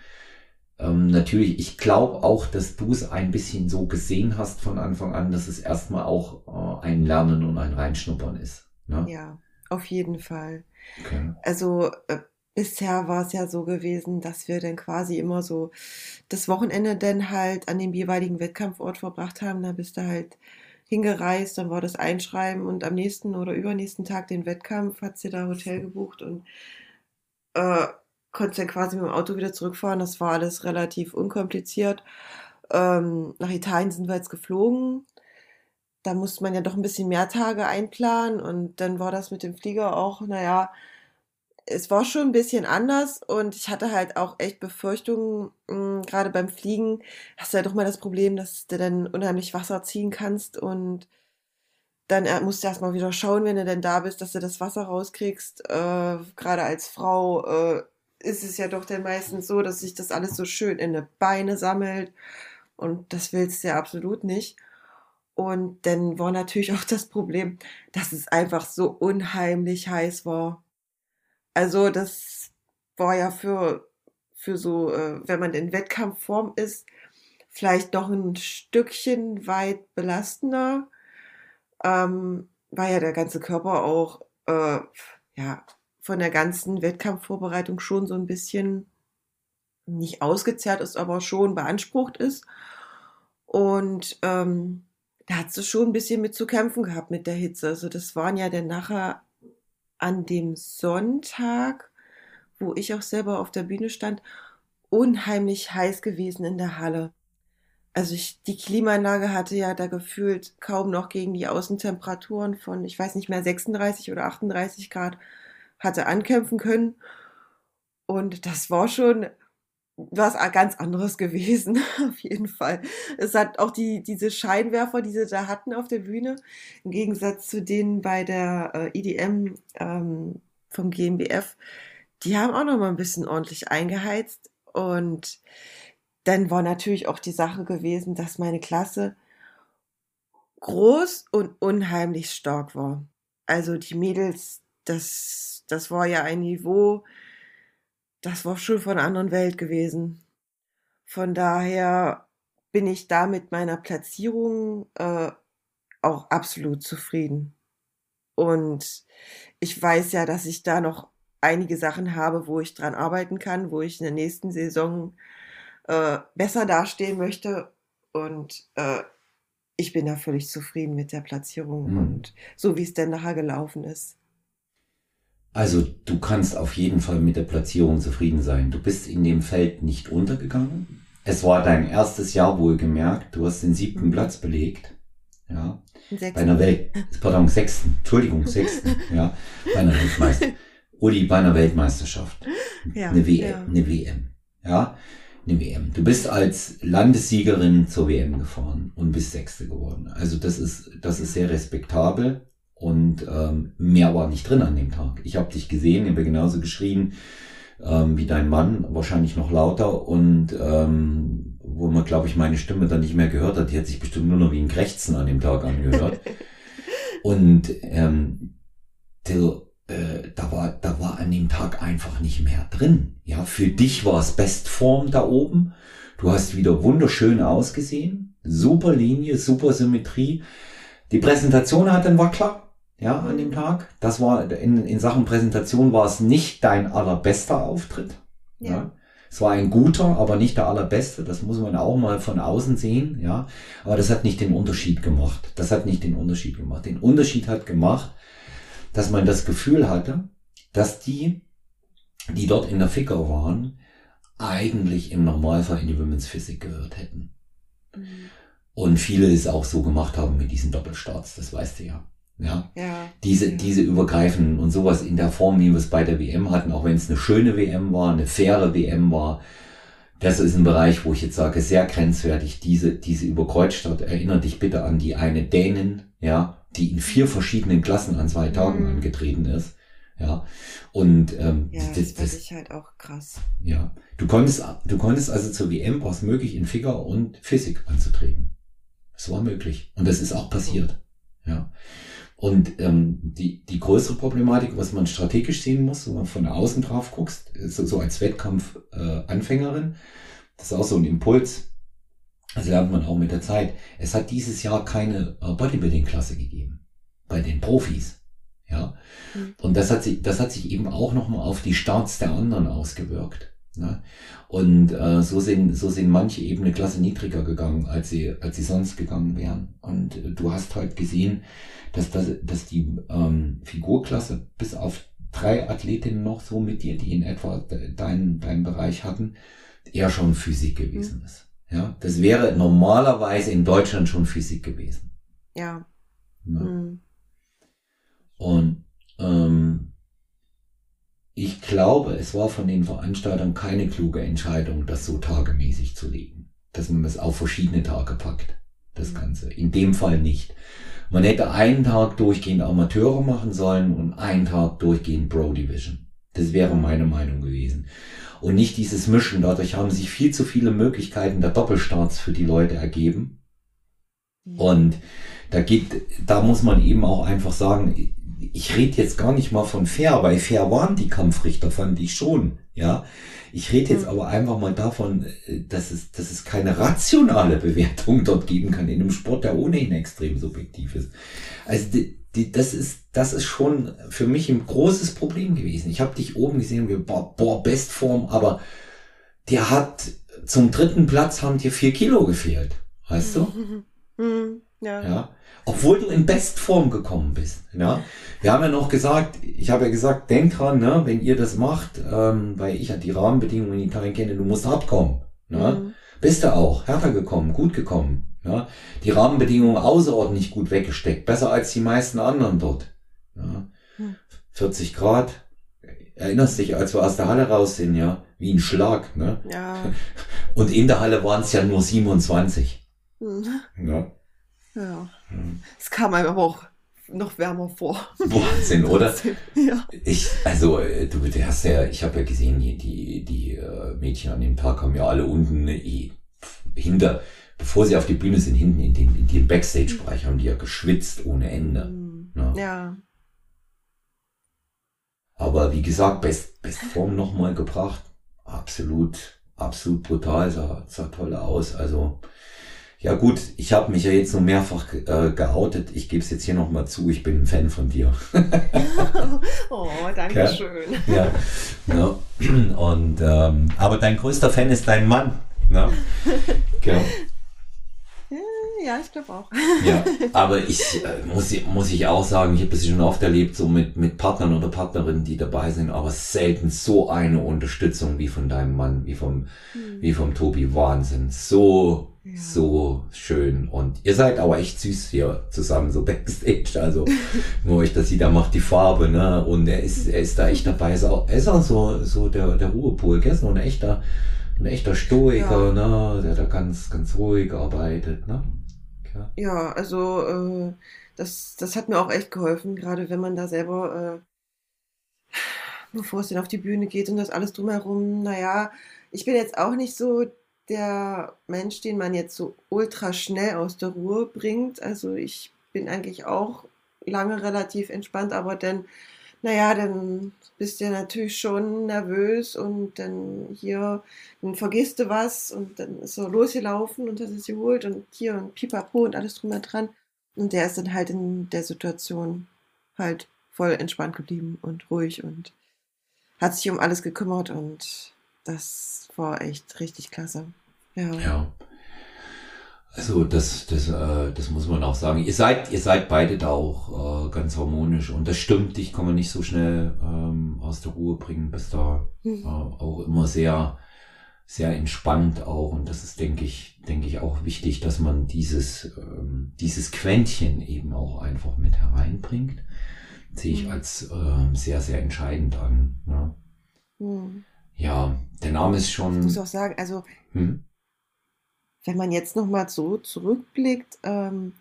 ähm, natürlich, ich glaube auch, dass du es ein bisschen so gesehen hast von Anfang an, dass es erstmal auch äh, ein Lernen und ein Reinschnuppern ist. Ne? Ja, auf jeden Fall. Okay. Also äh, bisher war es ja so gewesen, dass wir dann quasi immer so das Wochenende dann halt an dem jeweiligen Wettkampfort verbracht haben. Da bist du halt hingereist, dann war das Einschreiben und am nächsten oder übernächsten Tag den Wettkampf, hat sie da Hotel gebucht und äh, konnte dann quasi mit dem Auto wieder zurückfahren. Das war alles relativ unkompliziert. Ähm, nach Italien sind wir jetzt geflogen. Da musste man ja doch ein bisschen mehr Tage einplanen und dann war das mit dem Flieger auch, naja, es war schon ein bisschen anders und ich hatte halt auch echt Befürchtungen, hm, gerade beim Fliegen hast du ja doch mal das Problem, dass du dann unheimlich Wasser ziehen kannst und dann musst du erstmal wieder schauen, wenn du denn da bist, dass du das Wasser rauskriegst. Äh, gerade als Frau äh, ist es ja doch dann meistens so, dass sich das alles so schön in die Beine sammelt und das willst du ja absolut nicht. Und dann war natürlich auch das Problem, dass es einfach so unheimlich heiß war. Also das war ja für, für so, äh, wenn man in Wettkampfform ist, vielleicht noch ein Stückchen weit belastender, ähm, war ja der ganze Körper auch, äh, ja, von der ganzen Wettkampfvorbereitung schon so ein bisschen nicht ausgezehrt ist, aber schon beansprucht ist. Und ähm, da hat sie schon ein bisschen mit zu kämpfen gehabt mit der Hitze. Also das waren ja dann nachher an dem Sonntag, wo ich auch selber auf der Bühne stand, unheimlich heiß gewesen in der Halle. Also ich, die Klimaanlage hatte ja da gefühlt kaum noch gegen die Außentemperaturen von, ich weiß nicht mehr, 36 oder 38 Grad hatte ankämpfen können. Und das war schon was ganz anderes gewesen, auf jeden Fall. Es hat auch die, diese Scheinwerfer, die sie da hatten auf der Bühne, im Gegensatz zu denen bei der äh, EDM ähm, vom GmbF, die haben auch noch mal ein bisschen ordentlich eingeheizt. Und dann war natürlich auch die Sache gewesen, dass meine Klasse groß und unheimlich stark war. Also die Mädels, das, das war ja ein Niveau, das war schon von einer anderen Welt gewesen. Von daher bin ich da mit meiner Platzierung äh, auch absolut zufrieden. Und ich weiß ja, dass ich da noch einige Sachen habe, wo ich dran arbeiten kann, wo ich in der nächsten Saison äh, besser dastehen möchte. Und äh, ich bin da völlig zufrieden mit der Platzierung mhm. und so wie es denn nachher gelaufen ist. Also du kannst auf jeden Fall mit der Platzierung zufrieden sein. Du bist in dem Feld nicht untergegangen. Es war dein erstes Jahr wohlgemerkt. Du hast den siebten mhm. Platz belegt. Ja. Bei einer Welt, pardon, sechsten, Entschuldigung, sechsten, ja, bei einer Weltmeisterschaft. Uli, bei einer Weltmeisterschaft. Ja, eine, w ja. eine WM. Ja, eine WM. Du bist als Landessiegerin zur WM gefahren und bist Sechste geworden. Also das ist, das ist sehr respektabel. Und ähm, mehr war nicht drin an dem Tag. Ich habe dich gesehen, ich habe genauso geschrien ähm, wie dein Mann, wahrscheinlich noch lauter. Und ähm, wo man, glaube ich, meine Stimme dann nicht mehr gehört hat, die hat sich bestimmt nur noch wie ein Krächzen an dem Tag angehört. und ähm, Till, äh, da war, da war an dem Tag einfach nicht mehr drin. Ja, für dich war es Bestform da oben. Du hast wieder wunderschön ausgesehen. Super Linie, super Symmetrie. Die Präsentation hat dann war klar ja, an dem Tag. Das war, in, in Sachen Präsentation war es nicht dein allerbester Auftritt. Ja. ja. Es war ein guter, aber nicht der allerbeste. Das muss man auch mal von außen sehen, ja. Aber das hat nicht den Unterschied gemacht. Das hat nicht den Unterschied gemacht. Den Unterschied hat gemacht, dass man das Gefühl hatte, dass die, die dort in der Ficker waren, eigentlich im Normalfall in die Women's Physik gehört hätten. Mhm. Und viele es auch so gemacht haben mit diesen Doppelstarts, das weißt du ja. Ja. ja. Diese, diese übergreifenden und sowas in der Form, wie wir es bei der WM hatten, auch wenn es eine schöne WM war, eine faire WM war, das ist ein Bereich, wo ich jetzt sage, sehr grenzwertig, diese, diese Überkreuzstadt, erinnere dich bitte an die eine Dänin, ja, die in vier verschiedenen Klassen an zwei Tagen Mhm. angetreten ist. Ja. Und ähm, Ja, das, das, das, ich halt auch krass. ja. Du konntest, du konntest also zur WM war es möglich, in Figur und Physik anzutreten. Es war möglich. Und das ist auch passiert. Ja. Und ähm, die, die größere Problematik, was man strategisch sehen muss, wenn man von außen drauf guckst, so, so als Wettkampf-Anfängerin, äh, das ist auch so ein Impuls, das lernt man auch mit der Zeit. Es hat dieses Jahr keine äh, Bodybuilding-Klasse gegeben. Bei den Profis. Ja. Mhm. Und das hat sich, das hat sich eben auch nochmal auf die Starts der anderen ausgewirkt. Ne? Und äh, so sind, so sind manche eben eine Klasse niedriger gegangen, als sie, als sie sonst gegangen wären. Und äh, du hast halt gesehen, dass, das, dass die ähm, Figurklasse bis auf drei Athletinnen noch so mit dir, die in etwa de- deinen, deinen Bereich hatten, eher schon Physik gewesen ist. Ja, das wäre normalerweise in Deutschland schon Physik gewesen. Ja. Ne? Mhm. Und ähm, ich glaube, es war von den Veranstaltern keine kluge Entscheidung, das so tagemäßig zu legen. Dass man das auf verschiedene Tage packt, das Mhm. Ganze. In dem Fall nicht. Man hätte einen Tag durchgehend Amateure machen sollen und einen Tag durchgehend Pro Division. Das wäre meine Meinung gewesen. Und nicht dieses Mischen. Dadurch haben sich viel zu viele Möglichkeiten der Doppelstarts für die Leute ergeben. Und da geht, da muss man eben auch einfach sagen, ich rede jetzt gar nicht mal von fair, weil fair waren die Kampfrichter, fand ich schon, ja. Ich rede jetzt Mhm. aber einfach mal davon, äh, dass es, dass es keine rationale Bewertung dort geben kann in einem Sport, der ohnehin extrem subjektiv ist. Also die, die, das ist, das ist schon für mich ein großes Problem gewesen. Ich habe dich oben gesehen gedacht, boah, boah, Bestform, aber der hat zum dritten Platz haben dir vier Kilo gefehlt, weißt du? Mhm. Ja. Ja. Obwohl du in Bestform gekommen bist. Ja. Wir haben ja noch gesagt, ich habe ja gesagt, denk dran, ne, wenn ihr das macht, ähm, weil ich ja die Rahmenbedingungen in Italien kenne, du musst abkommen. Ne? Mhm. Bist du auch, härter gekommen, gut gekommen. Ja. Die Rahmenbedingungen außerordentlich gut weggesteckt, besser als die meisten anderen dort. Ja. Hm. 40 Grad. Erinnerst dich, als wir aus der Halle raus sind, ja, wie ein Schlag. Ne? Ja. Und in der Halle waren es ja nur 27. Mhm. Ja. Ja. Hm. Es kam einem aber auch noch wärmer vor. Wahnsinn, oder? Ja. Ich, also, äh, du, du hast ja, ich habe ja gesehen, die, die, die äh, Mädchen an dem Tag haben ja alle unten äh, hinter, bevor sie auf die Bühne sind, hinten in den, in den Backstage-Bereich haben die ja geschwitzt ohne Ende. Mhm. Ja. Ja. Aber wie gesagt, Best, Bestform nochmal gebracht. Absolut, absolut brutal, sah, sah toll aus. Also, ja gut, ich habe mich ja jetzt nur mehrfach äh, geoutet. Ich gebe es jetzt hier nochmal zu, ich bin ein Fan von dir. oh, danke schön. Ja. ja. Und ähm, aber dein größter Fan ist dein Mann. Ne? Ja. Ja, ich glaube auch. ja. Aber ich äh, muss, muss ich auch sagen, ich habe es schon oft erlebt, so mit, mit Partnern oder Partnerinnen, die dabei sind, aber selten so eine Unterstützung wie von deinem Mann, wie vom, wie vom Tobi. Wahnsinn. So, Ja. so schön. Und ihr seid aber echt süß hier zusammen, so backstage. Also, nur euch das sieht, er macht die Farbe, ne? Und er ist, er ist da echt dabei. Ist auch, er ist auch so, so der, der Ruhepol. Gell? So ein echter, ein echter Stoiker, ne? Der da ganz, ganz ruhig arbeitet, ne? Ja. Ja, also äh, das, das hat mir auch echt geholfen, gerade wenn man da selber, äh, bevor es dann auf die Bühne geht und das alles drumherum, naja, ich bin jetzt auch nicht so der Mensch, den man jetzt so ultra schnell aus der Ruhe bringt. Also ich bin eigentlich auch lange relativ entspannt, aber dann, naja, dann bist du ja natürlich schon nervös und dann hier, dann vergisst du was und dann ist er losgelaufen und hat es geholt und hier und pipapo und alles drum und dran. Und der ist dann halt in der Situation halt voll entspannt geblieben und ruhig und hat sich um alles gekümmert und das war echt richtig klasse. Ja. Ja. Also das, das, äh, das muss man auch sagen. Ihr seid, ihr seid beide da auch äh, ganz harmonisch und das stimmt, dich kann man nicht so schnell ähm, aus der Ruhe bringen, bist da äh, Hm. auch immer sehr, sehr entspannt auch und das ist, denke ich, denke ich auch wichtig, dass man dieses, ähm, dieses Quäntchen eben auch einfach mit hereinbringt. Sehe ich Mhm. als ähm, sehr, sehr entscheidend an. Ja. Hm. Ja, der Name ist Ich schon. muss auch sagen, also Hm? Wenn man jetzt nochmal so zurückblickt ähm,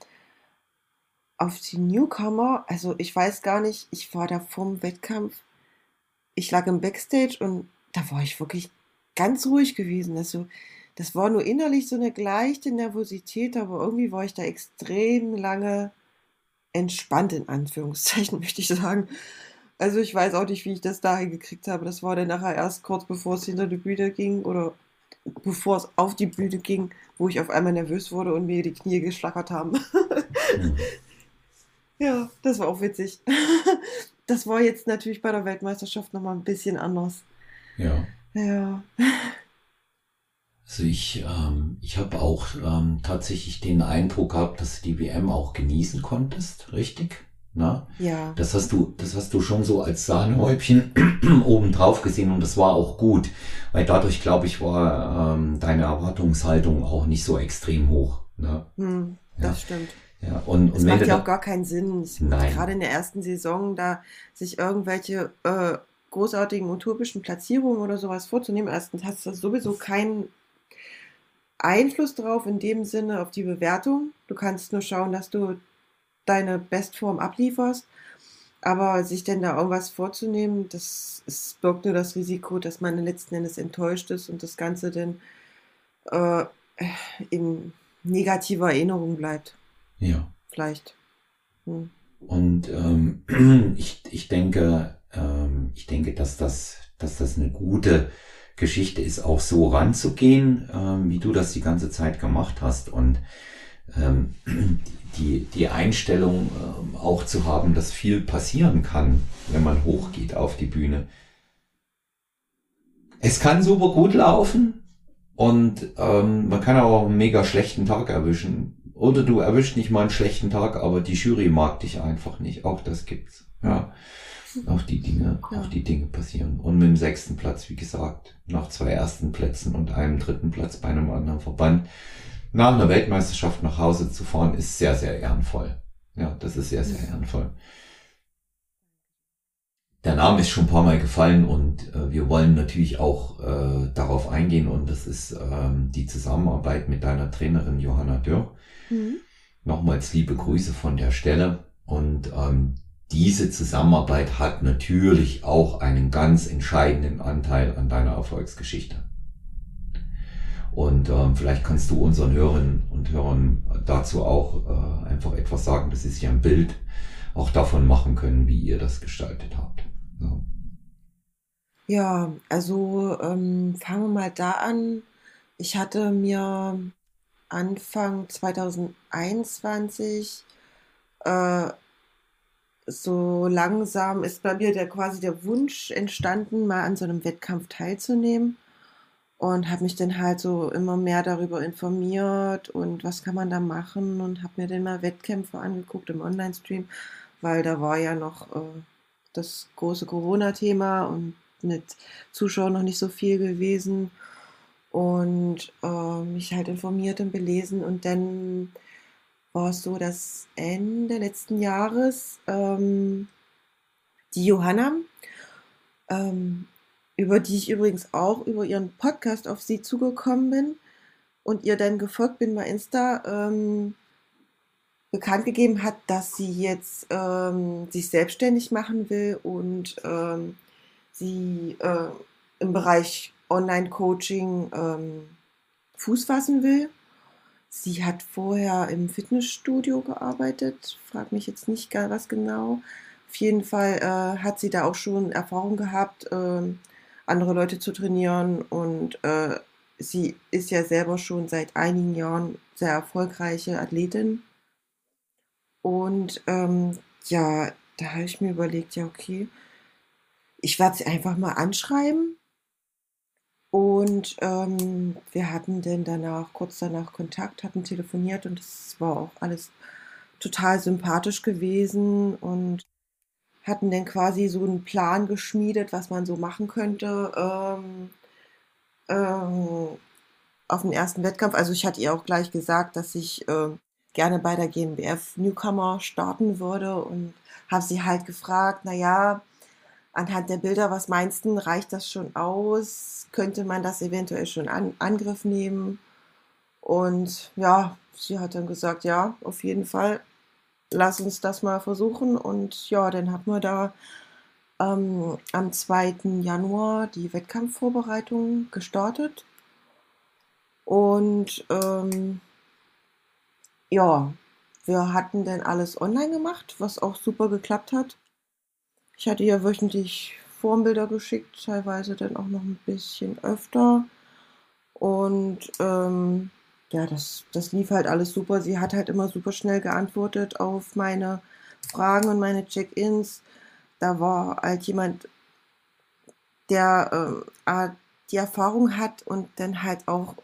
auf die Newcomer, also ich weiß gar nicht, ich war da vorm Wettkampf, ich lag im Backstage und da war ich wirklich ganz ruhig gewesen. Also das war nur innerlich so eine leichte Nervosität, aber irgendwie war ich da extrem lange entspannt, in Anführungszeichen, möchte ich sagen. Also ich weiß auch nicht, wie ich das dahin gekriegt habe. Das war dann nachher erst kurz bevor es hinter die Bühne ging oder bevor es auf die Bühne ging, wo ich auf einmal nervös wurde und mir die Knie geschlackert haben. Ja, das war auch witzig. Das war jetzt natürlich bei der Weltmeisterschaft nochmal ein bisschen anders. Ja. Ja. Also ich, ähm, ich habe auch ähm, tatsächlich den Eindruck gehabt, dass du die WM auch genießen konntest, richtig? Na? Ja. Das hast du, das hast du schon so als Sahnehäubchen obendrauf gesehen und das war auch gut, weil dadurch, glaube ich, war ähm, deine Erwartungshaltung auch nicht so extrem hoch. Ne? Hm, Ja, das stimmt. ja. Und, Es und wenn macht ja auch gar keinen Sinn, nein, gerade in der ersten Saison, da sich irgendwelche äh, großartigen utopischen Platzierungen oder sowas vorzunehmen. Erstens hast du sowieso keinen Einfluss drauf in dem Sinne auf die Bewertung. Du kannst nur schauen, dass du deine Bestform ablieferst. Aber sich denn da irgendwas vorzunehmen, das es birgt nur das Risiko, dass man letzten Endes enttäuscht ist und das Ganze dann äh, in negativer Erinnerung bleibt. ja. Vielleicht. Hm. Und ähm, ich, ich denke, ähm, ich denke, dass das, dass das eine gute Geschichte ist, auch so ranzugehen, ähm, wie du das die ganze Zeit gemacht hast und ähm, die, die Einstellung ähm, auch zu haben, dass viel passieren kann, wenn man hochgeht auf die Bühne. Es kann super gut laufen und ähm, man kann auch einen mega schlechten Tag erwischen. Oder du erwischst nicht mal einen schlechten Tag, aber die Jury mag dich einfach nicht. Auch das gibt's. Ja. Auch die Dinge, Ja. auch die Dinge passieren. Und mit dem sechsten Platz, wie gesagt, nach zwei ersten Plätzen und einem dritten Platz bei einem anderen Verband, nach einer Weltmeisterschaft nach Hause zu fahren, ist sehr, sehr ehrenvoll. Ja, das ist sehr, sehr ehrenvoll. Der Name ist schon ein paar Mal gefallen und äh, wir wollen natürlich auch äh, darauf eingehen und das ist ähm, die Zusammenarbeit mit deiner Trainerin Johanna Dürr. Mhm. Nochmals liebe Grüße von der Stelle und ähm, diese Zusammenarbeit hat natürlich auch einen ganz entscheidenden Anteil an deiner Erfolgsgeschichte. Und ähm, vielleicht kannst du unseren Hörerinnen und Hörern dazu auch äh, einfach etwas sagen, dass sie sich ein Bild auch davon machen können, wie ihr das gestaltet habt. Ja. Ja, also ähm, fangen wir mal da an. Ich hatte mir Anfang 2021 äh, so langsam ist bei mir der quasi der Wunsch entstanden, mal an so einem Wettkampf teilzunehmen und habe mich dann halt so immer mehr darüber informiert und was kann man da machen und habe mir dann mal Wettkämpfe angeguckt im Online-Stream, weil da war ja noch äh, das große Corona-Thema und mit Zuschauern noch nicht so viel gewesen und äh, mich halt informiert und belesen und dann war es so, dass Ende letzten Jahres ähm, die Johanna, ähm, über die ich übrigens auch über ihren Podcast auf sie zugekommen bin und ihr dann gefolgt bin bei Insta, ähm, bekannt gegeben hat, dass sie jetzt ähm, sich selbstständig machen will und ähm, sie äh, im Bereich Online-Coaching ähm, Fuß fassen will. Sie hat vorher im Fitnessstudio gearbeitet, frag mich jetzt nicht gar was genau. Auf jeden Fall äh, hat sie da auch schon Erfahrung gehabt, ähm, andere Leute zu trainieren und äh, sie ist ja selber schon seit einigen Jahren sehr erfolgreiche Athletin. Und ähm, ja, da habe ich mir überlegt, ja, okay, ich werde sie einfach mal anschreiben. Und ähm, wir hatten dann danach, kurz danach Kontakt, hatten telefoniert und es war auch alles total sympathisch gewesen und hatten dann quasi so einen Plan geschmiedet, was man so machen könnte ähm, ähm, auf den ersten Wettkampf. Also ich hatte ihr auch gleich gesagt, dass ich äh, gerne bei der GmbF Newcomer starten würde und habe sie halt gefragt, naja, anhand der Bilder, was meinst du, reicht das schon aus? Könnte man das eventuell schon an Angriff nehmen? Und ja, sie hat dann gesagt, ja, auf jeden Fall, lass uns das mal versuchen. Und ja, dann hat man da ähm, am 2. Januar die Wettkampfvorbereitung gestartet. Und ähm, ja, wir hatten dann alles online gemacht, was auch super geklappt hat. Ich hatte ja wöchentlich Formbilder geschickt, teilweise dann auch noch ein bisschen öfter. Und ähm, ja, das, das lief halt alles super. Sie hat halt immer super schnell geantwortet auf meine Fragen und meine Check-ins. Da war halt jemand, der äh, die Erfahrung hat und dann halt auch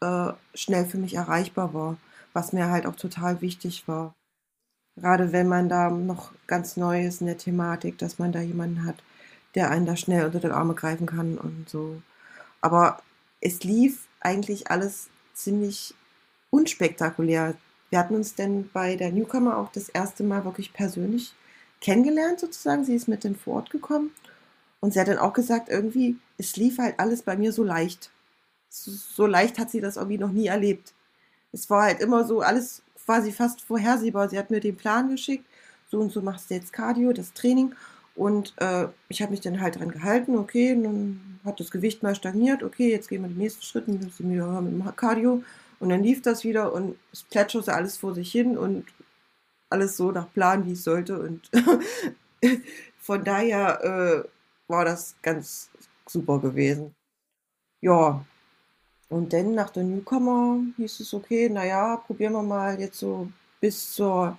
äh, schnell für mich erreichbar war, was mir halt auch total wichtig war. Gerade wenn man da noch ganz neu ist in der Thematik, dass man da jemanden hat, der einen da schnell unter die Arme greifen kann und so. Aber es lief eigentlich alles ziemlich unspektakulär. Wir hatten uns denn bei der Newcomer auch das erste Mal wirklich persönlich kennengelernt, sozusagen. Sie ist mit dem vor Ort gekommen und sie hat dann auch gesagt, irgendwie, es lief halt alles bei mir so leicht. So, so leicht hat sie das irgendwie noch nie erlebt. Es war halt immer so alles quasi fast vorhersehbar. Sie hat mir den Plan geschickt, so und so machst du jetzt Cardio, das Training. Und äh, ich habe mich dann halt dran gehalten, okay, dann hat das Gewicht mal stagniert, okay, jetzt gehen wir den nächsten Schritt mit dem Cardio. Und dann lief das wieder und es plätscherte alles vor sich hin und alles so nach Plan, wie es sollte. Und von daher äh, war das ganz super gewesen. Ja, und dann nach der Newcomer hieß es, okay, naja, probieren wir mal jetzt so bis zur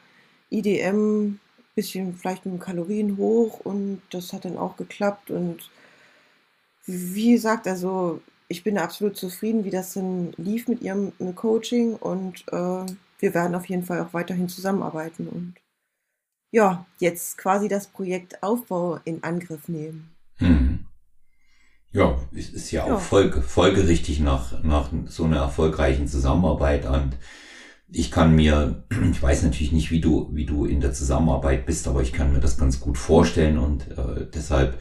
IDM bisschen vielleicht mit Kalorien hoch und das hat dann auch geklappt und wie gesagt, also ich bin absolut zufrieden, wie das dann lief mit ihrem Coaching und äh, wir werden auf jeden Fall auch weiterhin zusammenarbeiten und ja, jetzt quasi das Projekt Aufbau in Angriff nehmen. Hm. Ja, es ist ja auch ja. Folge, folgerichtig nach, nach so einer erfolgreichen Zusammenarbeit und ich kann mir, ich weiß natürlich nicht, wie du, wie du in der Zusammenarbeit bist, aber ich kann mir das ganz gut vorstellen und äh, deshalb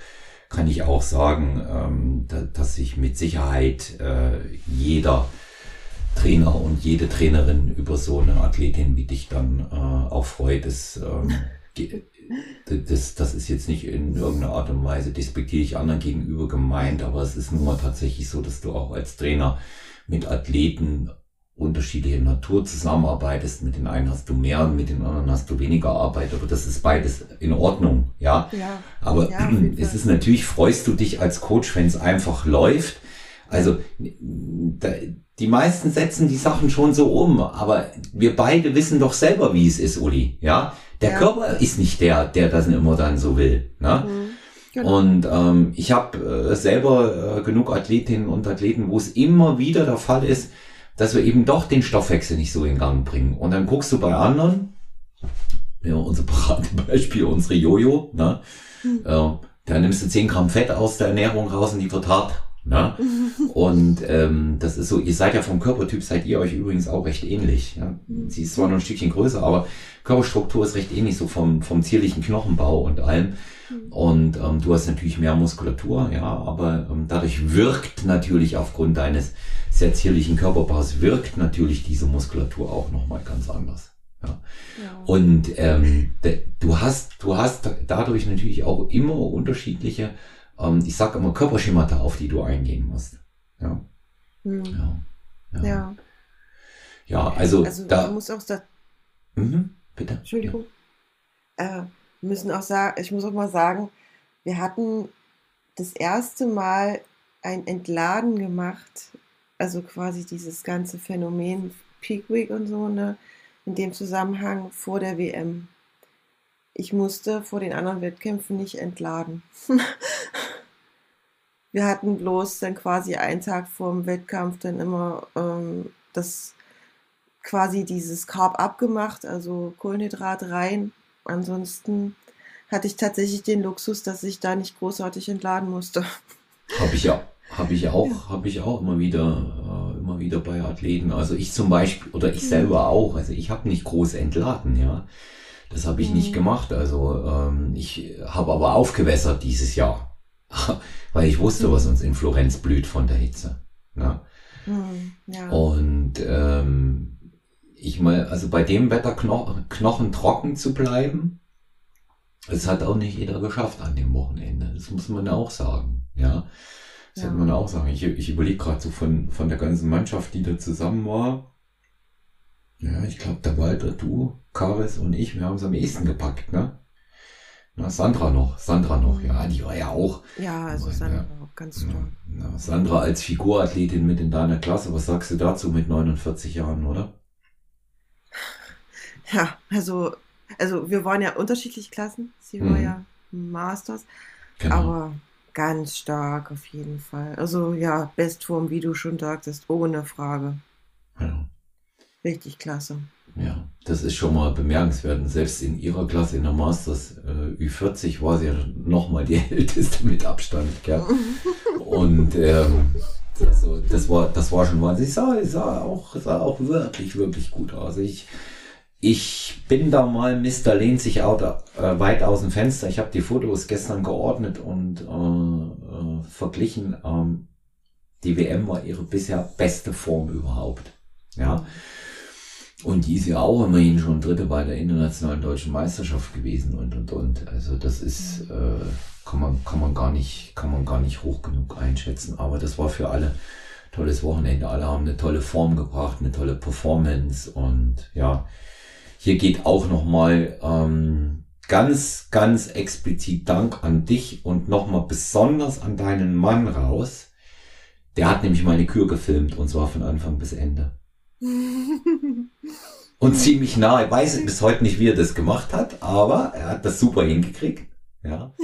kann ich auch sagen, ähm, da, dass sich mit Sicherheit äh, jeder Trainer und jede Trainerin über so eine Athletin wie dich dann äh, auch freut. Das, ähm, das, das ist jetzt nicht in irgendeiner Art und Weise despektierlich anderen gegenüber gemeint, aber es ist nun mal tatsächlich so, dass du auch als Trainer mit Athleten unterschiedlicher Natur zusammenarbeitest. Mit den einen hast du mehr mit den anderen hast du weniger Arbeit, aber das ist beides in Ordnung, ja. ja aber ja, es ist natürlich, freust du dich als Coach, wenn es einfach läuft. Also die meisten setzen die Sachen schon so um, aber wir beide wissen doch selber, wie es ist, Uli, ja. Der ja. Körper ist nicht der, der das immer dann so will. Ne? Mhm. Genau. Und ähm, ich habe äh, selber äh, genug Athletinnen und Athleten, wo es immer wieder der Fall ist, dass wir eben doch den Stoffwechsel nicht so in Gang bringen. Und dann guckst du bei anderen, ja, unser Beispiel, unsere Jojo, ne? Mhm. Äh, da nimmst du 10 Gramm Fett aus der Ernährung raus und die wird hart. Ne? Und ähm, das ist so, ihr seid ja vom Körpertyp, seid ihr euch übrigens auch recht ähnlich. Ja? Mhm. Sie ist zwar noch ein Stückchen größer, aber Körperstruktur ist recht ähnlich, so vom, vom zierlichen Knochenbau und allem. Mhm. Und ähm, du hast natürlich mehr Muskulatur, ja, aber ähm, dadurch wirkt natürlich aufgrund deines sehr zierlichen Körperbaus, wirkt natürlich diese Muskulatur auch nochmal ganz anders. Ja. ja. Und ähm, du hast, du hast dadurch natürlich auch immer unterschiedliche, ähm, ich sag immer Körperschemata, auf die du eingehen musst. Ja. Mhm. Ja. ja. ja. Ja, also, also da muss auch da. Mhm, bitte. Entschuldigung. Ja. Äh, müssen auch sagen, ich muss auch mal sagen, wir hatten das erste Mal ein Entladen gemacht, also quasi dieses ganze Phänomen Peak Week und so, ne, in dem Zusammenhang vor der WM. Ich musste vor den anderen Wettkämpfen nicht entladen. wir hatten bloß dann quasi einen Tag vor dem Wettkampf dann immer ähm, das quasi dieses Carb abgemacht, also Kohlenhydrat rein ansonsten hatte ich tatsächlich den Luxus, dass ich da nicht großartig entladen musste. Habe ich ja, habe ich auch, habe ich auch immer wieder, äh, immer wieder bei Athleten. Also ich zum Beispiel oder ich selber auch. Also ich habe nicht groß entladen, ja. Das habe ich nicht gemacht. Also ähm, ich habe aber aufgewässert dieses Jahr, weil ich wusste, was uns in Florenz blüht von der Hitze. Ne? Ja. Und ähm, ich mal, also bei dem Wetter Knochen, Knochen trocken zu bleiben, das hat auch nicht jeder geschafft an dem Wochenende. Das muss man auch sagen. Ja, das ja. man auch sagen. Ich, ich überlege gerade so von, von der ganzen Mannschaft, die da zusammen war. Ja, ich glaube, der Walter, du, Karis und ich, wir haben es am ehesten gepackt, ne? Na, Sandra noch, Sandra noch, ja, die war ja auch. Ja, also Sandra auch ganz stark. Ja, Sandra als Figurathletin mit in deiner Klasse, was sagst du dazu mit 49 Jahren, oder? Ja, also, also wir waren ja unterschiedliche Klassen. Sie war mhm. ja Masters, genau. aber ganz stark auf jeden Fall. Also ja, Bestform, wie du schon sagtest, ohne Frage. Ja. Richtig klasse. Ja, das ist schon mal bemerkenswert. Und selbst in ihrer Klasse, in der Masters äh, Ü40, war sie ja nochmal die älteste mit Abstand. Gell? Und ähm, also, das, war, das war schon wahnsinnig. Sie sah, sah, auch, sah auch wirklich, wirklich gut aus. Ich, ich bin da mal, Mr. lehnt sich out, äh, weit aus dem Fenster. Ich habe die Fotos gestern geordnet und äh, äh, verglichen. Ähm, die WM war ihre bisher beste Form überhaupt. Ja. Und die ist ja auch immerhin schon Dritte bei der internationalen deutschen Meisterschaft gewesen und und und. Also das ist äh, kann man kann man gar nicht kann man gar nicht hoch genug einschätzen. Aber das war für alle tolles Wochenende. Alle haben eine tolle Form gebracht, eine tolle Performance und ja, hier geht auch noch mal ähm, ganz ganz explizit Dank an dich und noch mal besonders an deinen Mann raus. Der hat nämlich meine Kür gefilmt und zwar von Anfang bis Ende. und ziemlich nah. Ich weiß bis heute nicht, wie er das gemacht hat, aber er hat das super hingekriegt. Ja.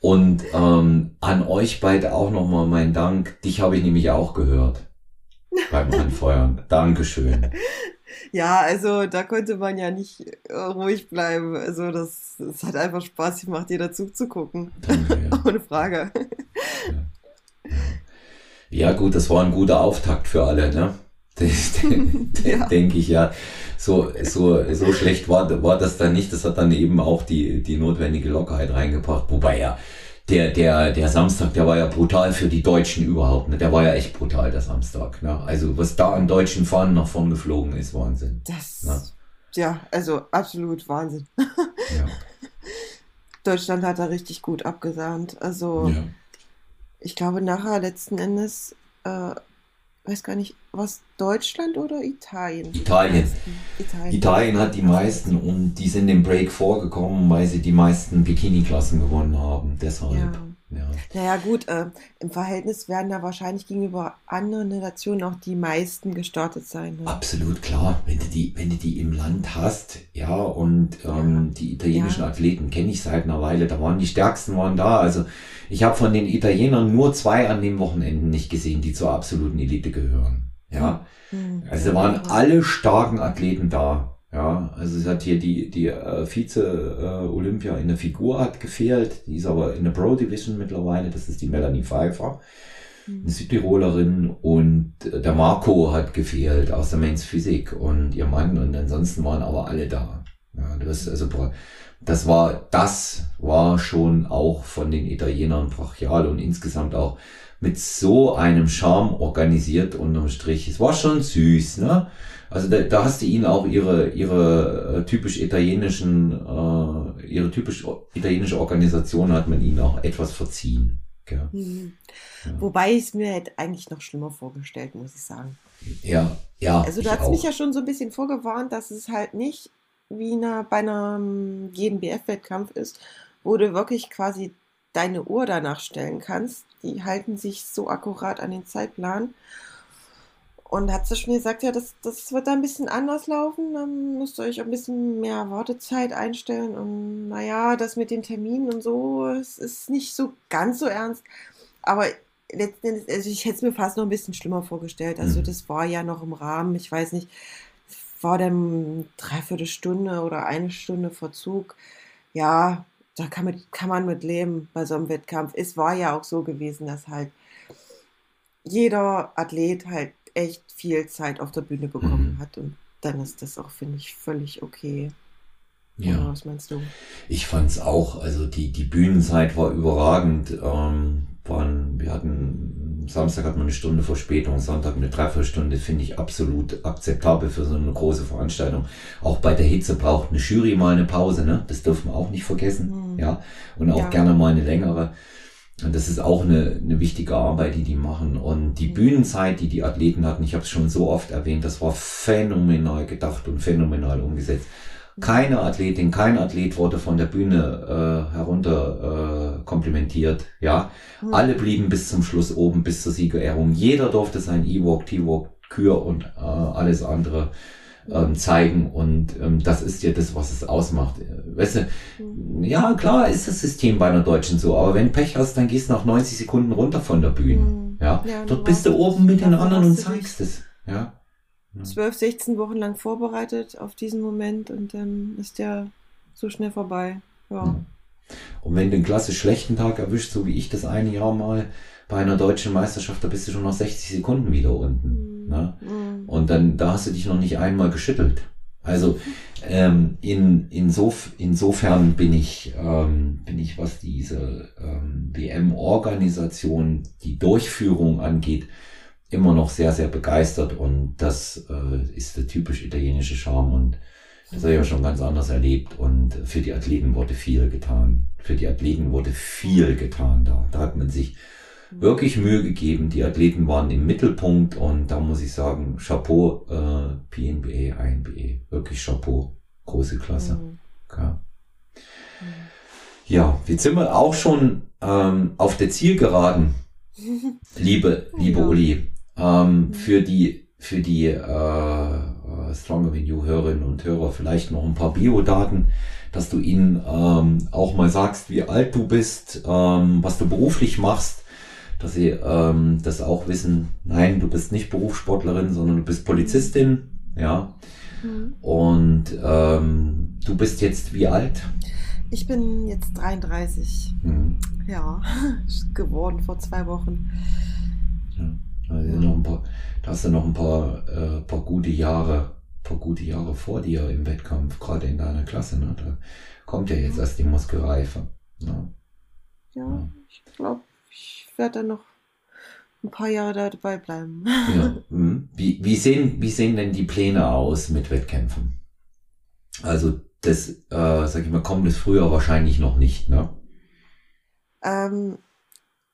Und ähm, an euch beide auch nochmal mein Dank. Dich habe ich nämlich auch gehört beim Anfeuern. Dankeschön. Ja, also da konnte man ja nicht äh, ruhig bleiben. Also das, das hat einfach Spaß gemacht, dir dazu zu gucken. Danke, ja. Ohne Frage. Ja. ja. gut, das war ein guter Auftakt für alle, ne? ja. denke ich ja. So, so, so schlecht war, war das dann nicht. Das hat dann eben auch die, die notwendige Lockerheit reingebracht. Wobei ja, der, der, der Samstag, der war ja brutal für die Deutschen überhaupt. Ne? Der war ja echt brutal, der Samstag. Ne? Also, was da an deutschen Fahnen nach vorn geflogen ist, Wahnsinn. Das, ne? ja, also absolut Wahnsinn. ja. Deutschland hat da richtig gut abgesahnt. Also, ja. ich glaube, nachher letzten Endes äh, weiß gar nicht, was Deutschland oder Italien? Italien. Italien. Italien hat die meisten und die sind im Break vorgekommen, weil sie die meisten Bikini-Klassen gewonnen haben. Deshalb. Ja. Ja. Naja, gut, äh, im Verhältnis werden da wahrscheinlich gegenüber anderen Nationen auch die meisten gestartet sein. Ne? Absolut klar, wenn du die, wenn du die im Land hast, ja, und ähm, ja. die italienischen ja. Athleten kenne ich seit einer Weile, da waren die stärksten waren da. Also ich habe von den Italienern nur zwei an den Wochenenden nicht gesehen, die zur absoluten Elite gehören. Ja, mhm. also waren alle starken Athleten da. Ja, also es hat hier die, die äh, Vize-Olympia äh, in der Figur hat gefehlt, die ist aber in der Pro Division mittlerweile, das ist die Melanie Pfeiffer, mhm. eine Südtirolerin und äh, der Marco hat gefehlt aus der Men's Physik und ihr Mann und ansonsten waren aber alle da. Ja, das, also, das war, das war schon auch von den Italienern brachial und insgesamt auch mit so einem Charme organisiert unterm Strich. Es war schon süß, ne? Also da, da hast du ihnen auch ihre, ihre äh, typisch italienischen, äh, ihre typisch italienische Organisation hat man ihnen auch etwas verziehen. Ja. Mhm. Ja. Wobei ich es mir hätte eigentlich noch schlimmer vorgestellt, muss ich sagen. Ja, ja. Also du hast mich ja schon so ein bisschen vorgewarnt, dass es halt nicht wie einer, bei einem GNBF-Wettkampf ist, wo du wirklich quasi deine Uhr danach stellen kannst. Die halten sich so akkurat an den Zeitplan. Und hat sie schon gesagt, ja, das, das wird da ein bisschen anders laufen. Dann müsst ihr euch ein bisschen mehr Wartezeit einstellen. Und naja, das mit den Terminen und so, es ist nicht so ganz so ernst. Aber letzten Endes, also ich hätte es mir fast noch ein bisschen schlimmer vorgestellt. Also mhm. das war ja noch im Rahmen, ich weiß nicht, war dann dreiviertel Stunde oder eine Stunde Verzug. Ja, da kann, mit, kann man mit leben bei so einem Wettkampf. Es war ja auch so gewesen, dass halt jeder Athlet halt echt viel Zeit auf der Bühne bekommen mhm. hat. Und dann ist das auch, finde ich, völlig okay. Ja. was meinst du? Ich fand's auch, also die, die Bühnenzeit war überragend. Ähm, waren, wir hatten, Samstag hatten wir eine Stunde Verspätung, Sonntag eine Dreiviertelstunde, finde ich absolut akzeptabel für so eine große Veranstaltung. Auch bei der Hitze braucht eine Jury mal eine Pause, ne? Das dürfen wir auch nicht vergessen, Mhm. ja. Und auch Ja. gerne mal eine längere. Und das ist auch eine, eine wichtige Arbeit, die die machen. Und die Mhm. Bühnenzeit, die die Athleten hatten, ich habe es schon so oft erwähnt, das war phänomenal gedacht und phänomenal umgesetzt. Keine Athletin, kein Athlet wurde von der Bühne äh, herunter äh, komplimentiert. Ja, Mhm. alle blieben bis zum Schluss oben, bis zur Siegerehrung. Jeder durfte sein E-Walk, T-Walk, Kür und äh, alles andere ähm, zeigen. Und ähm, das ist ja das, was es ausmacht. Weißt du, Mhm. ja, klar ist das System bei einer Deutschen so, aber wenn Pech hast, dann gehst du nach 90 Sekunden runter von der Bühne. Mhm. Ja, Ja, dort bist du oben mit den anderen und zeigst es. Ja. 12, 16 Wochen lang vorbereitet auf diesen Moment und dann ist der so schnell vorbei. Ja. Und wenn du einen klasse schlechten Tag erwischt, so wie ich das eine Jahr mal bei einer deutschen Meisterschaft, da bist du schon nach 60 Sekunden wieder unten. Mhm. Ne? Mhm. Und dann, da hast du dich noch nicht einmal geschüttelt. Also ähm, in, insof, insofern bin ich, ähm, bin ich, was diese ähm, WM-Organisation, die Durchführung angeht, immer noch sehr, sehr begeistert und das äh, ist der typisch italienische Charme und das habe ich ja schon ganz anders erlebt und für die Athleten wurde viel getan. Für die Athleten wurde viel getan da. Da hat man sich wirklich Mühe gegeben. Die Athleten waren im Mittelpunkt und da muss ich sagen, Chapeau, äh, PNBA, INBA, wirklich Chapeau, große Klasse. Mhm. Ja. ja, jetzt sind wir auch schon ähm, auf der Zielgeraden, liebe, liebe Ja. Uli. Ähm, für die, für die äh, äh, Stronger Than You Hörerinnen und Hörer vielleicht noch ein paar Biodaten, dass du ihnen ähm, auch mal sagst, wie alt du bist, ähm, was du beruflich machst, dass sie ähm, das auch wissen. Nein, du bist nicht Berufssportlerin, sondern du bist Polizistin, ja. Mhm. Und ähm, du bist jetzt wie alt? Ich bin jetzt 33. Hm. Ja, geworden vor zwei Wochen. Ja. Also noch ein paar, da hast du noch ein paar, äh, paar gute Jahre, paar gute Jahre vor dir im Wettkampf, gerade in deiner Klasse. Ne? Da kommt ja jetzt erst die Muskelreife. Ne? Ja, ich glaube, werde dann noch ein paar Jahre da dabei bleiben. Ja. mhm. Wie, wie, sehen, wie sehen denn die Pläne aus mit Wettkämpfen? Also das, äh, sag ich mal, kommt es früher wahrscheinlich noch nicht, ne? Ähm,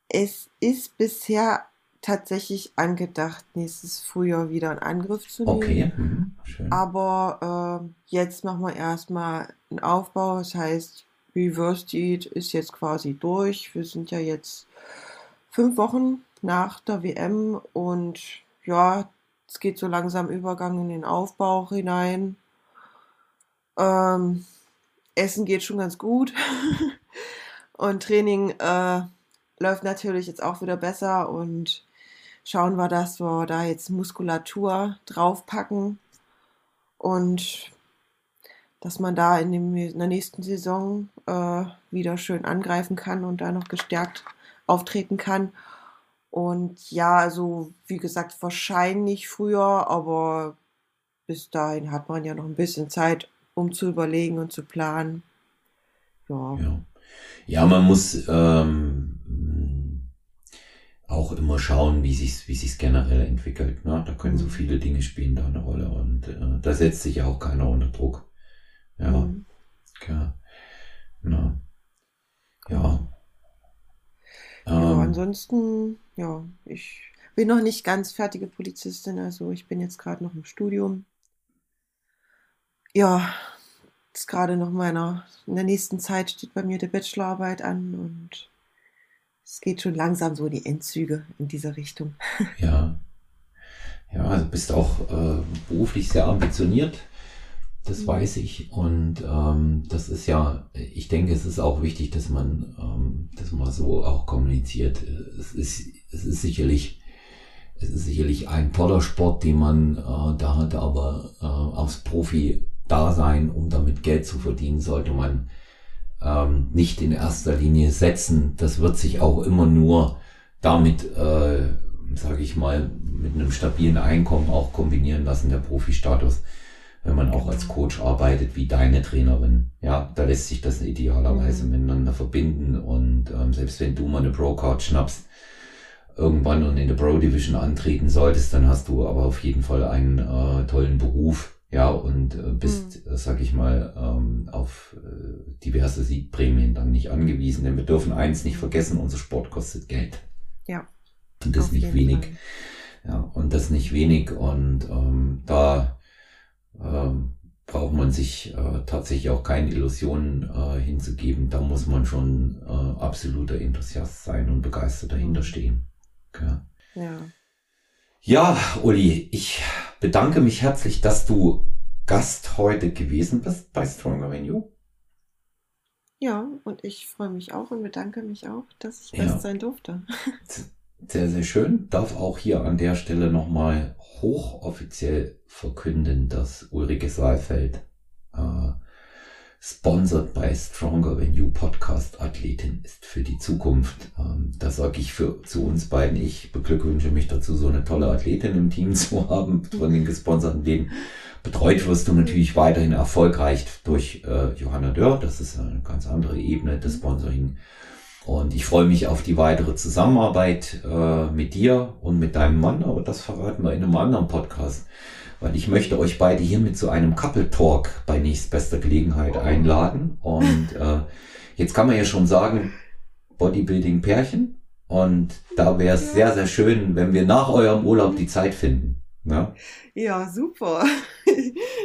es ist bisher tatsächlich angedacht, nächstes Frühjahr wieder in Angriff zu nehmen. Okay, mhm. schön. Aber ähm, jetzt machen wir erstmal einen Aufbau. Das heißt, Reverse Diet ist jetzt quasi durch. Wir sind ja jetzt fünf Wochen nach der WM und ja, es geht so langsam Übergang in den Aufbau hinein. Ähm, Essen geht schon ganz gut und Training äh, läuft natürlich jetzt auch wieder besser und schauen wir, dass wir da jetzt Muskulatur draufpacken und dass man da in, dem, in der nächsten Saison äh, wieder schön angreifen kann und da noch gestärkt auftreten kann. Und ja, also wie gesagt, wahrscheinlich früher, aber bis dahin hat man ja noch ein bisschen Zeit, um zu überlegen und zu planen. Ja. Ja, ja man muss ähm, auch immer schauen, wie sich wie sich's generell entwickelt. Ne? Da können so Mhm. viele Dinge spielen da eine Rolle und äh, da setzt sich ja auch keiner unter Druck. Ja, Mhm. klar. Ja. Ja. Ja, Ähm, ansonsten, ja, ich bin noch nicht ganz fertige Polizistin, also ich bin jetzt gerade noch im Studium. Ja, ist gerade noch meiner, in der nächsten Zeit steht bei mir die Bachelorarbeit an und es geht schon langsam so in die Endzüge in diese Richtung. Ja. Ja, also bist auch äh, beruflich sehr ambitioniert. Das weiß ich. Und ähm, das ist ja, ich denke, es ist auch wichtig, dass man ähm, das mal so auch kommuniziert. Es ist, es ist sicherlich, es ist sicherlich ein toller Sport, den man äh, da hat, aber äh, aufs Profi-Dasein, um damit Geld zu verdienen, sollte man ähm, nicht in erster Linie setzen. Das wird sich auch immer nur damit, äh, sage ich mal, mit einem stabilen Einkommen auch kombinieren lassen, der Profi-Status. Wenn man auch als Coach arbeitet wie deine Trainerin. Ja, da lässt sich das idealerweise mhm. miteinander verbinden und ähm, selbst wenn du mal eine Pro-Card schnappst, irgendwann und in der Pro Division antreten solltest, dann hast du aber auf jeden Fall einen äh, tollen Beruf, ja, und äh, bist, mhm. sag ich mal, ähm, auf äh, diverse Siegprämien dann nicht angewiesen. Denn wir dürfen eins nicht vergessen, unser Sport kostet Geld. Ja. Und das nicht wenig. Fall. Ja, und das nicht wenig. Und ähm, da ähm, braucht man sich äh, tatsächlich auch keine Illusionen äh, hinzugeben. Da muss man schon äh, absoluter Enthusiast sein und begeistert dahinter stehen. Ja. ja. Ja, Uli, ich bedanke mich herzlich, dass du Gast heute gewesen bist bei Stronger Than You. Ja, und ich freue mich auch und bedanke mich auch, dass ich Gast ja. sein durfte. Sehr, sehr schön. Darf auch hier an der Stelle nochmal hochoffiziell verkünden, dass Ulrike Saalfeld äh, sponsored by Stronger Than You Podcast Athletin ist für die Zukunft. Ähm, da sage ich für zu uns beiden, ich beglückwünsche mich dazu, so eine tolle Athletin im Team zu haben von den gesponserten Läden. Betreut wirst du natürlich weiterhin erfolgreich durch äh, Johanna Dörr. Das ist eine ganz andere Ebene des Sponsoring. Und ich freue mich auf die weitere Zusammenarbeit äh, mit dir und mit deinem Mann, aber das verraten wir in einem anderen Podcast weil ich möchte euch beide hiermit zu einem Couple Talk bei nächstbester Gelegenheit einladen. Und äh, jetzt kann man ja schon sagen, Bodybuilding Pärchen. Und da wäre es sehr, sehr schön, wenn wir nach eurem Urlaub die Zeit finden. Ja, ja super.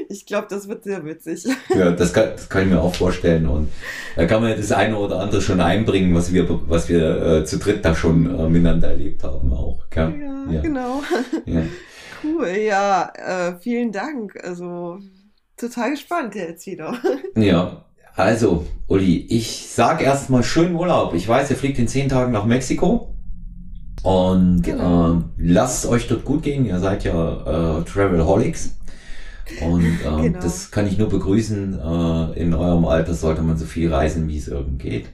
Ich glaube, das wird sehr witzig. Ja, das kann, das kann ich mir auch vorstellen. Und da kann man das eine oder andere schon einbringen, was wir, was wir äh, zu dritt da schon äh, miteinander erlebt haben auch. Ja, ja, genau. Ja cool. Ja, äh, vielen Dank. Also total gespannt jetzt wieder. Ja, also, Uli, ich sag erstmal schönen Urlaub. Ich weiß, ihr fliegt in zehn Tagen nach Mexiko. Und genau. äh, lasst euch dort gut gehen. Ihr seid ja äh, Travelholics. Und äh, genau. das kann ich nur begrüßen. Äh, in eurem Alter sollte man so viel reisen, wie es irgend geht.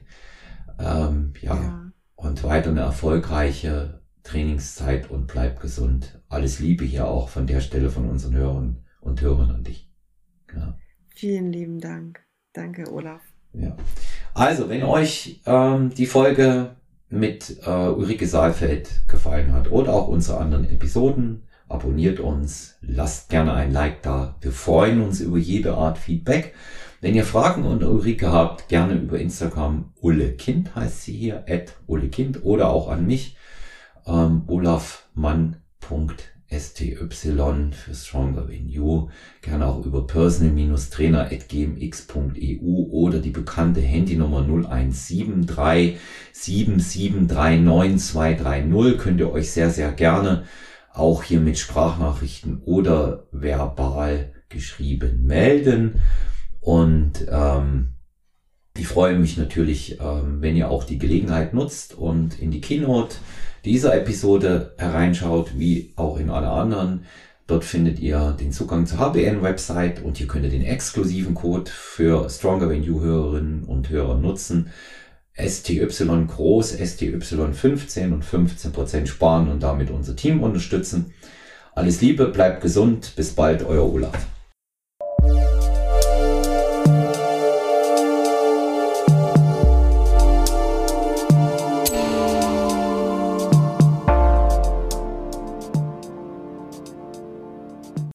Ähm, ja. ja. Und weiter eine erfolgreiche Trainingszeit und bleib gesund. Alles Liebe hier auch von der Stelle von unseren Hörern und Hörern an dich. Ja. Vielen lieben Dank. Danke, Olaf. Ja. Also, wenn euch ähm, die Folge mit äh, Ulrike Saalfeld gefallen hat oder auch unsere anderen Episoden, abonniert uns, lasst gerne ein Like da. Wir freuen uns über jede Art Feedback. Wenn ihr Fragen und Ulrike habt, gerne über Instagram Ulle Kind heißt sie hier, at Ulle Kind oder auch an mich ähm, olafmann.sty für Stronger Than You. Gerne auch über personal-trainer.gmx.eu oder die bekannte Handynummer 0173 7739230 könnt ihr euch sehr, sehr gerne auch hier mit Sprachnachrichten oder verbal geschrieben melden. Und ähm, ich freue mich natürlich, ähm, wenn ihr auch die Gelegenheit nutzt und in die Keynote dieser Episode hereinschaut, wie auch in alle anderen. Dort findet ihr den Zugang zur HBN-Website und hier könnt ihr den exklusiven Code für Stronger Than You Hörerinnen und Hörer nutzen. STY groß, STY 15 und 15% sparen und damit unser Team unterstützen. Alles Liebe, bleibt gesund, bis bald, euer Olaf.